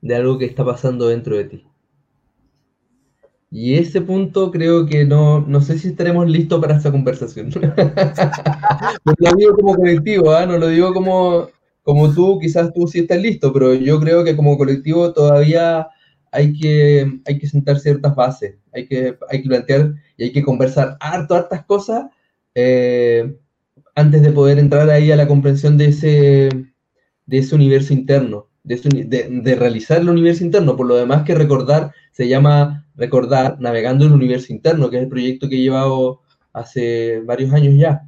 de algo que está pasando dentro de ti. Y ese punto creo que no, no sé si estaremos listos para esta conversación. lo digo como colectivo, ¿ah? no lo digo como, como tú, quizás tú sí estás listo, pero yo creo que como colectivo todavía hay que, hay que sentar ciertas bases, hay que, hay que plantear y hay que conversar harto, hartas cosas eh, antes de poder entrar ahí a la comprensión de ese, de ese universo interno, de, de, realizar el universo interno. Por lo demás que recordar se llama recordar navegando el universo interno, que es el proyecto que he llevado hace varios años ya.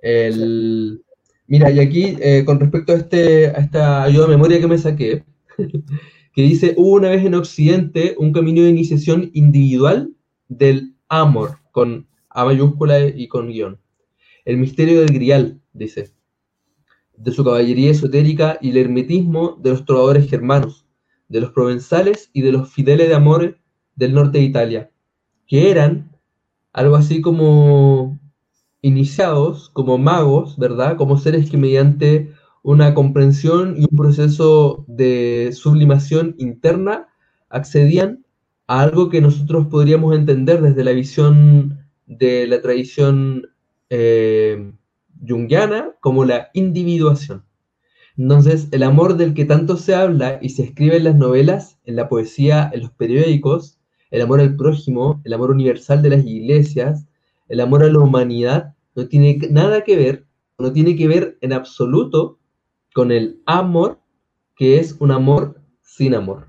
El, Mira, y aquí, eh, con respecto a, este, esta ayuda de memoria que me saqué, que dice, hubo una vez en Occidente un camino de iniciación individual del amor, con A mayúscula y con guion. El misterio del grial, dice, de su caballería esotérica y el hermetismo de los trovadores germanos, de los provenzales y de los fideles de amor del norte de Italia, que eran algo así como iniciados como magos, ¿verdad? Como seres que mediante una comprensión y un proceso de sublimación interna accedían a algo que nosotros podríamos entender desde la visión de la tradición eh, junguiana como la individuación. Entonces, el amor del que tanto se habla y se escribe en las novelas, en la poesía, en los periódicos, el amor al prójimo, el amor universal de las iglesias, el amor a la humanidad, no tiene nada que ver, no tiene que ver en absoluto con el amor, que es un amor sin amor.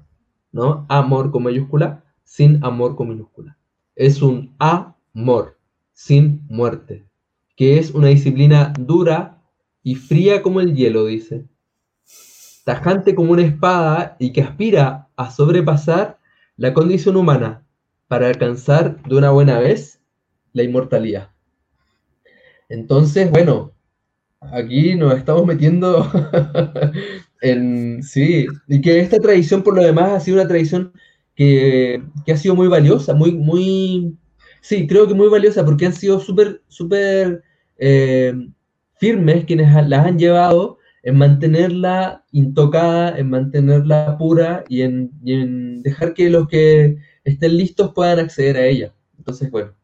¿no? Amor con mayúscula, sin amor con minúscula. Es un amor, sin muerte, que es una disciplina dura y fría como el hielo, dice. Tajante como una espada y que aspira a sobrepasar la condición humana para alcanzar de una buena vez la inmortalidad. Entonces, bueno, aquí nos estamos metiendo en, sí, y que esta tradición por lo demás ha sido una tradición que, ha sido muy valiosa, muy, muy, sí, creo que muy valiosa porque han sido súper, súper eh, firmes quienes las han llevado en mantenerla intocada, en mantenerla pura y en, y en dejar que los que estén listos puedan acceder a ella. Entonces, bueno,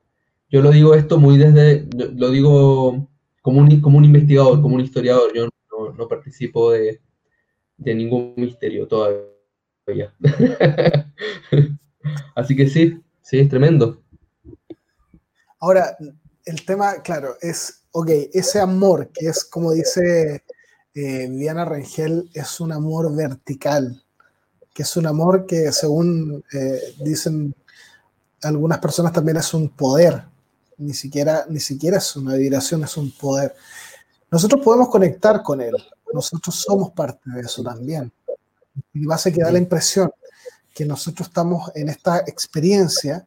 yo lo digo esto muy desde, lo digo como un, como un investigador, como un historiador, yo no, participo de, ningún misterio todavía. Así que sí, sí, es tremendo. Ahora, el tema, claro, es, ok, ese amor que es, como dice eh, Viviana Rengel, es un amor vertical, que es un amor que según eh, dicen algunas personas también es un poder, ni siquiera, ni siquiera es una vibración, es un poder. Nosotros podemos conectar con él, nosotros somos parte de eso también. Y va a ser que da la impresión que nosotros estamos en esta experiencia.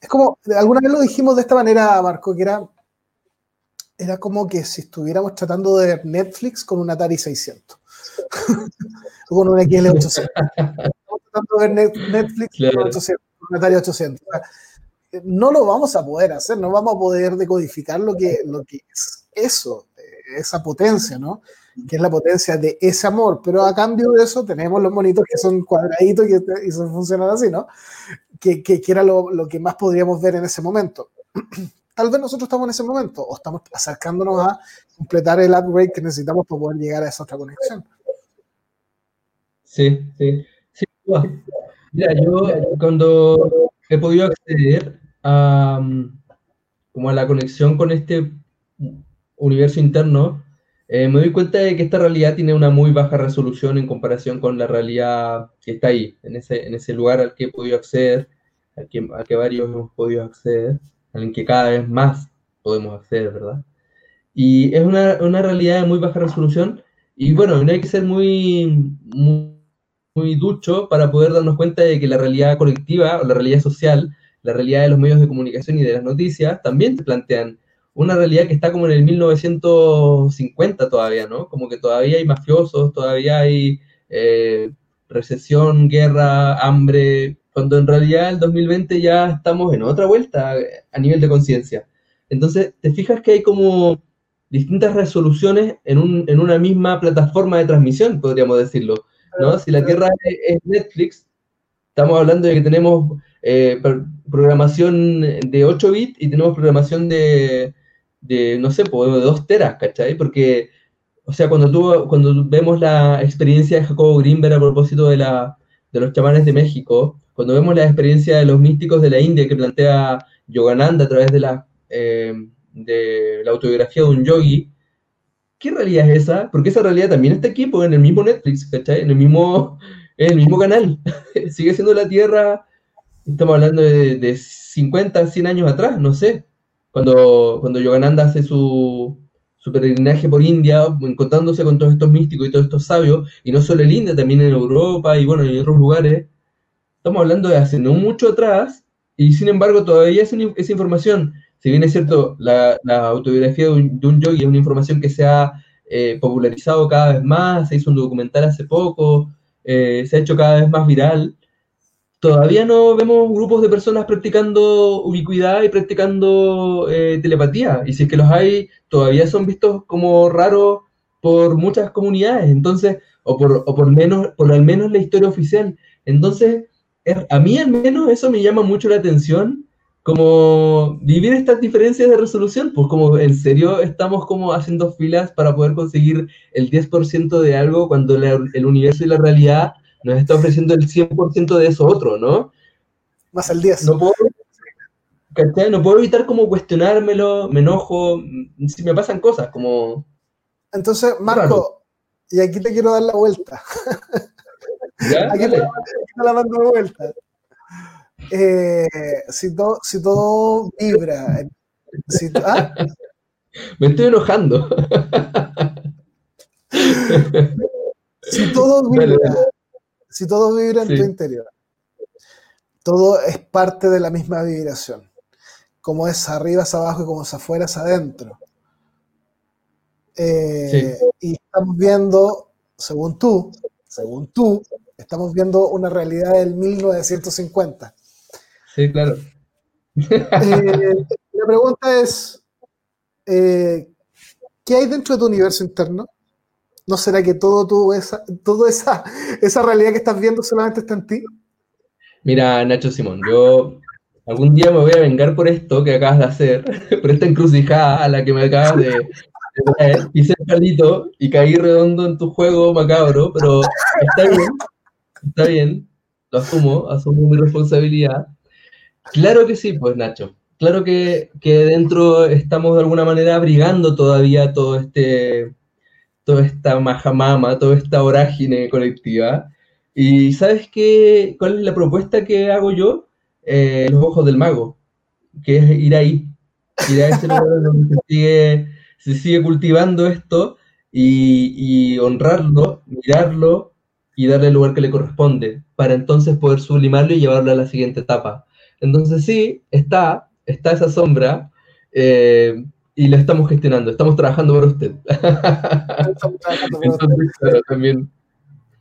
Es como, alguna vez lo dijimos de esta manera, Marco, que era, era como que si estuviéramos tratando de ver Netflix con un Atari 600 o con un XL800. Estamos tratando de ver Netflix con, 800, con un Atari 800 no lo vamos a poder hacer, no vamos a poder decodificar lo que, lo que es eso, esa potencia, ¿no? Que es la potencia de ese amor, pero a cambio de eso tenemos los monitos que son cuadraditos y, y funcionan así, ¿no? Que, que, era lo, lo, que más podríamos ver en ese momento. Tal vez nosotros estamos en ese momento o estamos acercándonos a completar el upgrade que necesitamos para poder llegar a esa otra conexión. Sí, sí. sí. Mira, yo cuando he podido acceder a, como a la conexión con este universo interno, eh, me doy cuenta de que esta realidad tiene una muy baja resolución en comparación con la realidad que está ahí, en ese, en ese lugar al que he podido acceder, al que, varios hemos podido acceder, al que cada vez más podemos acceder, ¿verdad? Y es una, una realidad de muy baja resolución y bueno, no hay que ser muy muy ducho para poder darnos cuenta de que la realidad colectiva o la realidad social, la realidad de los medios de comunicación y de las noticias, también te plantean una realidad que está como en el 1950 todavía, ¿no? Como que todavía hay mafiosos, todavía hay eh, recesión, guerra, hambre, cuando en realidad el 2020 ya estamos en otra vuelta a nivel de conciencia. Entonces, te fijas que hay como distintas resoluciones en, un, en una misma plataforma de transmisión, podríamos decirlo. ¿No? Si la Tierra es, Netflix, estamos hablando de que tenemos eh, programación de 8 bits y tenemos programación de, no sé, de 2 teras, ¿cachai? Porque, o sea, cuando, tú, cuando vemos la experiencia de Jacobo Greenberg a propósito de, la, de los chamanes de México, cuando vemos la experiencia de los místicos de la India que plantea Yogananda a través de la, eh, de la autobiografía de un yogi, ¿qué realidad es esa? Porque esa realidad también está aquí, pues, en el mismo Netflix, ¿cachai? En el mismo, en el mismo canal. Sigue siendo la Tierra, estamos hablando de, 50, 100 años atrás, no sé. Cuando, cuando Yogananda hace su, su peregrinaje por India, encontrándose con todos estos místicos y todos estos sabios, y no solo en India, también en Europa y bueno, en otros lugares. Estamos hablando de hace no mucho atrás, y sin embargo todavía esa, esa información si bien es cierto, la, autobiografía de un, de yogi es una información que se ha eh, popularizado cada vez más, se hizo un documental hace poco, eh, se ha hecho cada vez más viral, todavía no vemos grupos de personas practicando ubicuidad y practicando eh, telepatía, y si es que los hay, todavía son vistos como raros por muchas comunidades, entonces, o por, o por menos, por al menos la historia oficial. Entonces, a mí al menos eso me llama mucho la atención como vivir estas diferencias de resolución, pues como en serio estamos como haciendo filas para poder conseguir el 10% de algo cuando el universo y la realidad nos está ofreciendo el 100% de eso otro, ¿no? Más el 10. No puedo, no puedo evitar como cuestionármelo, me enojo, si me pasan cosas como... Entonces, Marco, y aquí te quiero dar la vuelta. ¿Ya? Aquí, te la, mando de vuelta. Eh, si, si todo vibra. ¿ah? Me estoy enojando. si todo vibra, si todo vibra en tu interior, todo es parte de la misma vibración. Como es arriba es abajo y como es afuera es adentro. Eh, y estamos viendo, según tú, según tú, estamos viendo una realidad del 1950. Sí, claro. Eh, la pregunta es, eh, ¿qué hay dentro de tu universo interno? ¿No será que todo tu, esa, toda esa, esa realidad que estás viendo solamente está en ti? Mira, Nacho Simón, yo algún día me voy a vengar por esto que acabas de hacer, por esta encrucijada a la que me acabas de, de Hice el palito y caí redondo en tu juego macabro, pero está bien, está bien, lo asumo, asumo mi responsabilidad. Claro que sí, pues Nacho. Claro que, que dentro estamos de alguna manera abrigando todavía todo este, toda esta majamama, toda esta vorágine colectiva. Y ¿sabes qué? ¿Cuál es la propuesta que hago yo? Eh, los ojos del mago, que es ir ahí, ir a ese lugar donde se sigue, se sigue cultivando esto y, y, honrarlo, mirarlo y darle el lugar que le corresponde, para entonces poder sublimarlo y llevarlo a la siguiente etapa. Entonces sí, está, está esa sombra eh, y la estamos gestionando, estamos trabajando para usted. Entonces, también,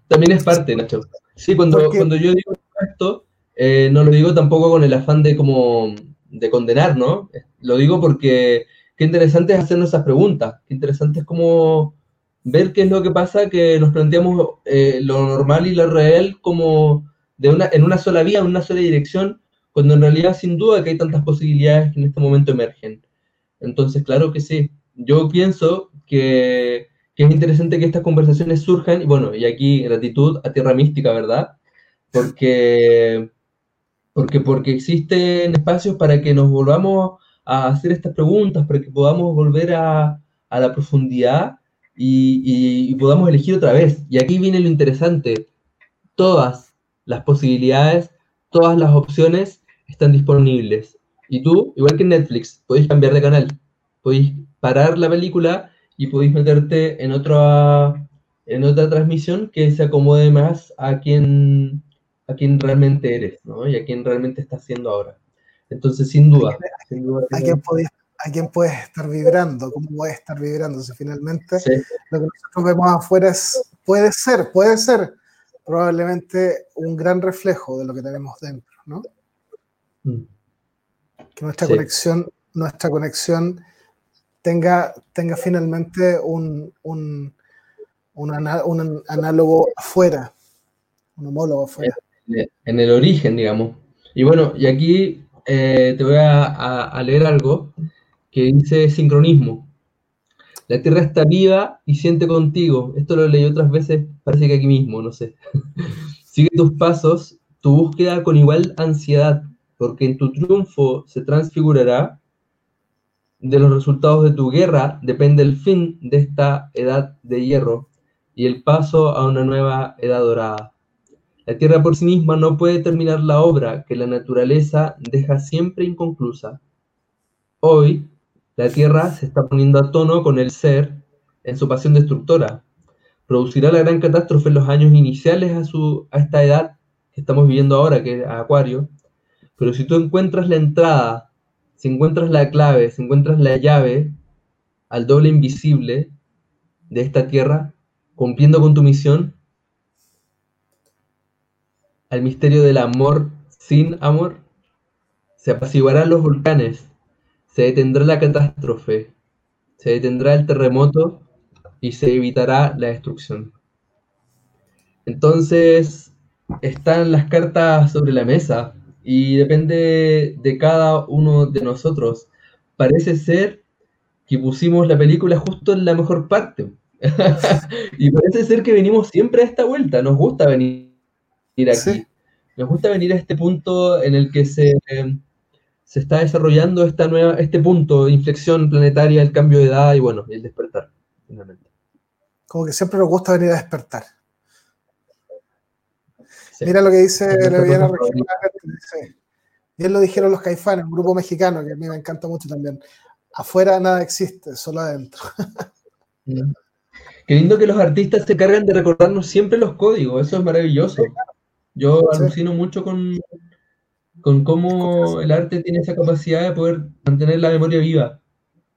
también es parte, Nacho. Sí, cuando, cuando yo digo esto, eh, no lo digo tampoco con el afán de como de condenar, ¿no? Lo digo porque qué interesante es hacernos esas preguntas, qué interesante es como ver qué es lo que pasa, que nos planteamos eh, lo normal y lo real como de una, en una sola vía, en una sola dirección, cuando en realidad sin duda que hay tantas posibilidades que en este momento emergen. Entonces, claro que sí. Yo pienso que, es interesante que estas conversaciones surjan, y bueno, y aquí gratitud a Tierra Mística, ¿verdad? Porque, porque, porque existen espacios para que nos volvamos a hacer estas preguntas, para que podamos volver a, la profundidad y, y, podamos elegir otra vez. Y aquí viene lo interesante. Todas las posibilidades, todas las opciones están disponibles. Y tú, igual que en Netflix, podéis cambiar de canal. Podéis parar la película y podéis meterte en otra, en otra transmisión que se acomode más a quien, a quien realmente eres, ¿no? Y a quien realmente estás siendo ahora. Entonces, sin duda. ¿A, quién puedes, ¿A puedes estar vibrando? ¿Cómo puedes estar vibrando? Si finalmente lo que nosotros vemos afuera es, puede ser, puede ser probablemente un gran reflejo de lo que tenemos dentro, ¿no? Que nuestra conexión, nuestra conexión tenga, tenga finalmente un, un, un, análogo afuera, un homólogo afuera. En el origen, digamos. Y bueno, y aquí eh, te voy a, leer algo que dice sincronismo. La Tierra está viva y siente contigo. Esto lo leí otras veces, parece que aquí mismo, no sé. Sigue tus pasos, tu búsqueda con igual ansiedad porque en tu triunfo se transfigurará. De los resultados de tu guerra depende el fin de esta edad de hierro y el paso a una nueva edad dorada. La tierra por sí misma no puede terminar la obra que la naturaleza deja siempre inconclusa. Hoy, la tierra se está poniendo a tono con el ser en su pasión destructora. Producirá la gran catástrofe en los años iniciales a, su, a esta edad que estamos viviendo ahora, que es Acuario, pero si tú encuentras la entrada, si encuentras la clave, si encuentras la llave al doble invisible de esta tierra, cumpliendo con tu misión, al misterio del amor sin amor, se apaciguarán los volcanes, se detendrá la catástrofe, se detendrá el terremoto y se evitará la destrucción. Entonces, están las cartas sobre la mesa y depende de cada uno de nosotros. Parece ser que pusimos la película justo en la mejor parte. y parece ser que venimos siempre a esta vuelta. Nos gusta venir aquí. Nos gusta venir a este punto en el que se, se está desarrollando esta nueva, este punto de inflexión planetaria, el cambio de edad y bueno, el despertar, finalmente. Como que siempre nos gusta venir a despertar. Mira lo que dice Leviana Bien lo dijeron los caifanes, un grupo mexicano que a mí me encanta mucho también. Afuera nada existe, solo adentro. Mm. Qué lindo que los artistas se cargan de recordarnos siempre los códigos, eso es maravilloso. Yo alucino mucho con, con cómo el arte tiene esa capacidad de poder mantener la memoria viva.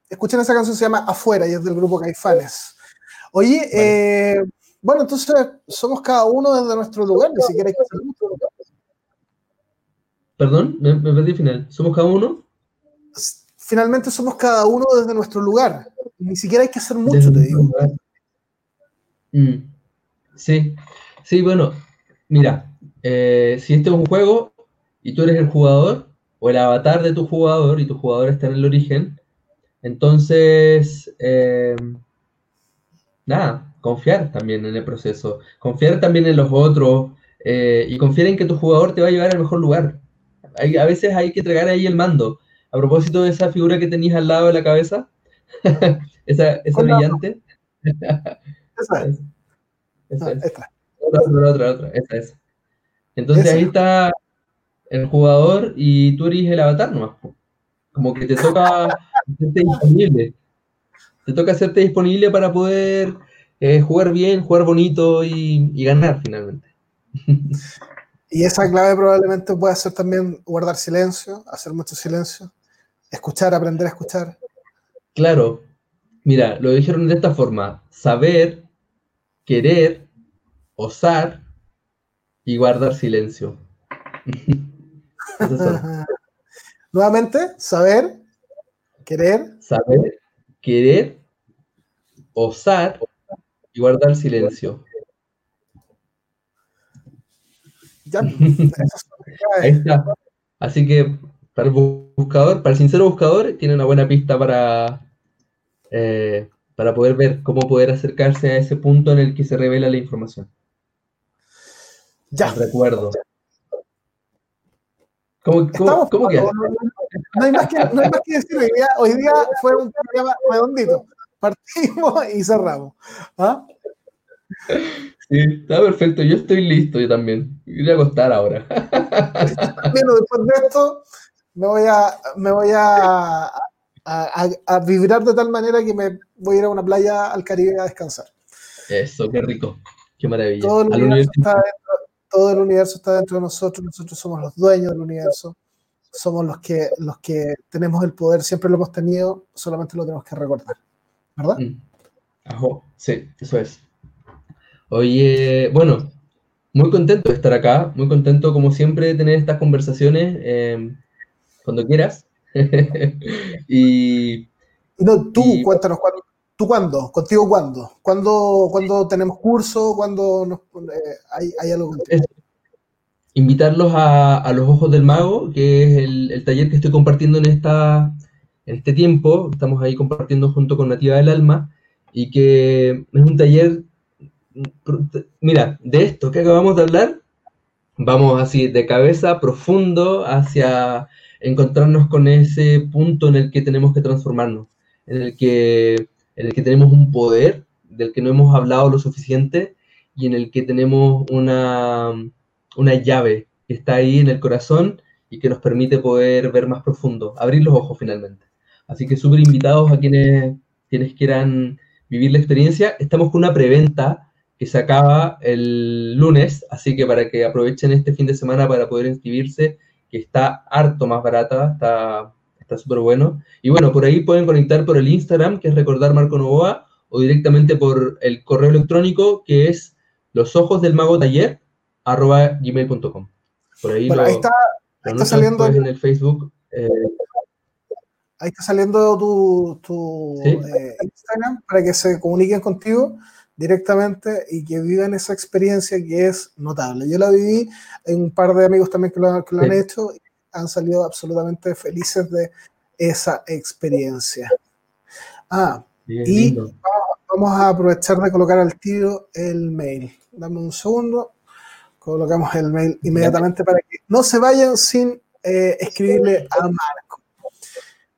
Escuchen esa canción, se llama Afuera y es del grupo Caifanes. Oye, eh, bueno, entonces somos cada uno desde nuestro lugar, ni siquiera hay que hacer mucho. Perdón, me, me perdí final. ¿Somos cada uno? Finalmente somos cada uno desde nuestro lugar. Ni siquiera hay que hacer mucho, te digo. Mm. Sí, sí, bueno, mira, eh, si este es un juego y tú eres el jugador o el avatar de tu jugador y tu jugador está en el origen, entonces, eh, nada, confiar también en el proceso, confiar también en los otros eh, y confiar en que tu jugador te va a llevar al mejor lugar. A veces hay que entregar ahí el mando. A propósito de esa figura que tenías al lado de la cabeza, esa, esa brillante. Esa es. Esa es. Otra, otra, otra, esa es. Entonces ahí está el jugador y tú eres el avatar nomás. Como que te toca hacerte disponible. Te toca hacerte disponible para poder eh, jugar bien, jugar bonito y, y ganar finalmente. Y esa clave probablemente puede ser también guardar silencio, hacer mucho silencio, escuchar, aprender a escuchar. Claro, mira, lo dijeron de esta forma, saber, querer, osar y guardar silencio. Nuevamente, saber, querer. Saber, querer, osar y guardar silencio. Ya, Ahí está. Así que para el buscador, para el sincero buscador, tiene una buena pista para, eh, para poder ver cómo poder acercarse a ese punto en el que se revela la información. Ya. recuerdo. ¿Cómo, cómo, queda? No, hay más que, no hay más que decir. Hoy día, hoy día fue un programa redondito. Partimos y cerramos. ¿Ah? Sí, está perfecto. Yo estoy listo, yo también. Iré a acostar ahora. Bueno, después de esto, me voy a, me voy a, a, vibrar de tal manera que me voy a ir a una playa al Caribe a descansar. Eso, qué rico. Qué maravilla. Todo el, universo está, dentro, todo el universo está dentro de nosotros. Nosotros somos los dueños del universo. Somos los que, los que tenemos el poder. Siempre lo hemos tenido. Solamente lo tenemos que recordar. ¿Verdad? Mm. Sí, eso es. Oye, bueno, muy contento de estar acá, muy contento como siempre de tener estas conversaciones em, cuando quieras. y, no, tú, cuéntanos, ¿tú cuándo? ¿Contigo cuándo? ¿Cuándo, cuándo tenemos curso? ¿Cuándo eh, hay, hay, algo contigo? Invitarlos a, a, Los Ojos del Mago, que es el, el, taller que estoy compartiendo en, esta, en este tiempo. Estamos ahí compartiendo junto con Nativa del Alma y que es un taller mira, de esto que acabamos de hablar, vamos así de cabeza profundo hacia encontrarnos con ese punto en el que tenemos que transformarnos, en el que, en el que tenemos un poder del que no hemos hablado lo suficiente y en el que tenemos una, una llave que está ahí en el corazón y que nos permite poder ver más profundo, abrir los ojos finalmente. Así que súper invitados a quienes, quienes quieran vivir la experiencia. Estamos con una preventa que se acaba el lunes, así que para que aprovechen este fin de semana para poder inscribirse, que está harto más barata, está está súper bueno. Y bueno, por ahí pueden conectar por el Instagram, que es recordar Marco Novoa, o directamente por el correo electrónico, que es los ojos del mago taller, arroba gmail.com. Por ahí, lo, ahí está, está saliendo en el Facebook. Eh, ahí está saliendo tu, tu eh, Instagram para que se comuniquen contigo directamente y que vivan esa experiencia que es notable. Yo la viví, hay un par de amigos también que lo, han hecho y han salido absolutamente felices de esa experiencia. Ah, y vamos, a aprovechar de colocar al tiro el mail. Dame un segundo, colocamos el mail inmediatamente para que no se vayan sin eh, escribirle a Marco.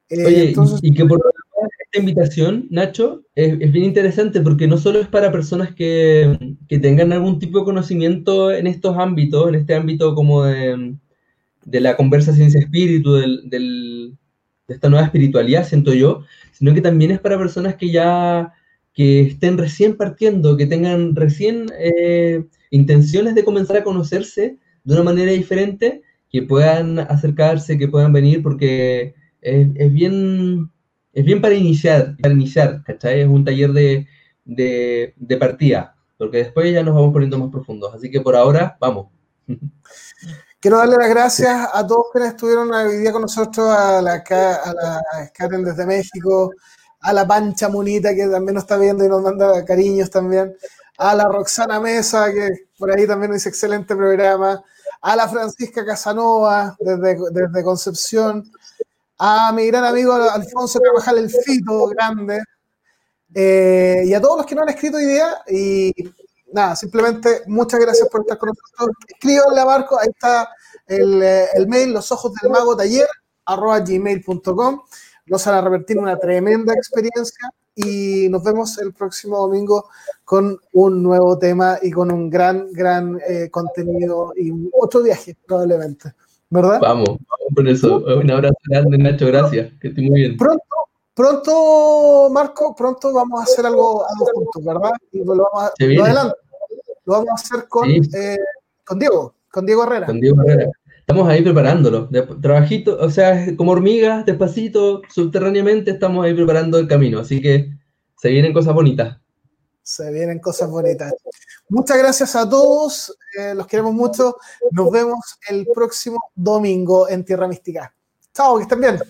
Eh, Oye, y que por esta invitación, Nacho, es, bien interesante porque no solo es para personas que, tengan algún tipo de conocimiento en estos ámbitos, en este ámbito como de, la conversa ciencia-espíritu, de esta nueva espiritualidad, siento yo, sino que también es para personas que ya que estén recién partiendo, que tengan recién eh, intenciones de comenzar a conocerse de una manera diferente, que puedan acercarse, que puedan venir, porque es, bien, es bien para iniciar, para iniciar, ¿cachai? Es un taller de, de, partida, porque después ya nos vamos poniendo más profundos. Así que por ahora, vamos. Quiero darle las gracias a todos quienes estuvieron hoy día con nosotros, a la, a Karen desde México, a la Pancha Munita que también nos está viendo y nos manda cariños también, a la Roxana Mesa que por ahí también dice excelente programa, a la Francisca Casanova desde, desde Concepción, a mi gran amigo Alfonso Carvajal El Fito, grande, eh, y a todos los que no han escrito idea. Y nada, simplemente muchas gracias por estar con nosotros. Escríbanle a Marco, ahí está el, eh, el mail, los ojos del mago taller, arroba gmail.com. Nos van a revertir una tremenda experiencia y nos vemos el próximo domingo con un nuevo tema y con un gran, gran eh, contenido y otro viaje probablemente. ¿Verdad? Vamos, vamos con eso. Un abrazo grande, Nacho, gracias. Que esté muy bien. Pronto, pronto, Marco, pronto vamos a hacer algo, juntos, ¿verdad? Y lo vamos a, lo adelante. Lo vamos a hacer con, eh, con Diego, con Diego Herrera. Con Diego Herrera. Estamos ahí preparándolo. trabajito, o sea, como hormigas, despacito, subterráneamente, estamos ahí preparando el camino. Así que se vienen cosas bonitas. Se vienen cosas bonitas. Muchas gracias a todos, eh, los queremos mucho. Nos vemos el próximo domingo en Tierra Mística. Chao, que estén bien.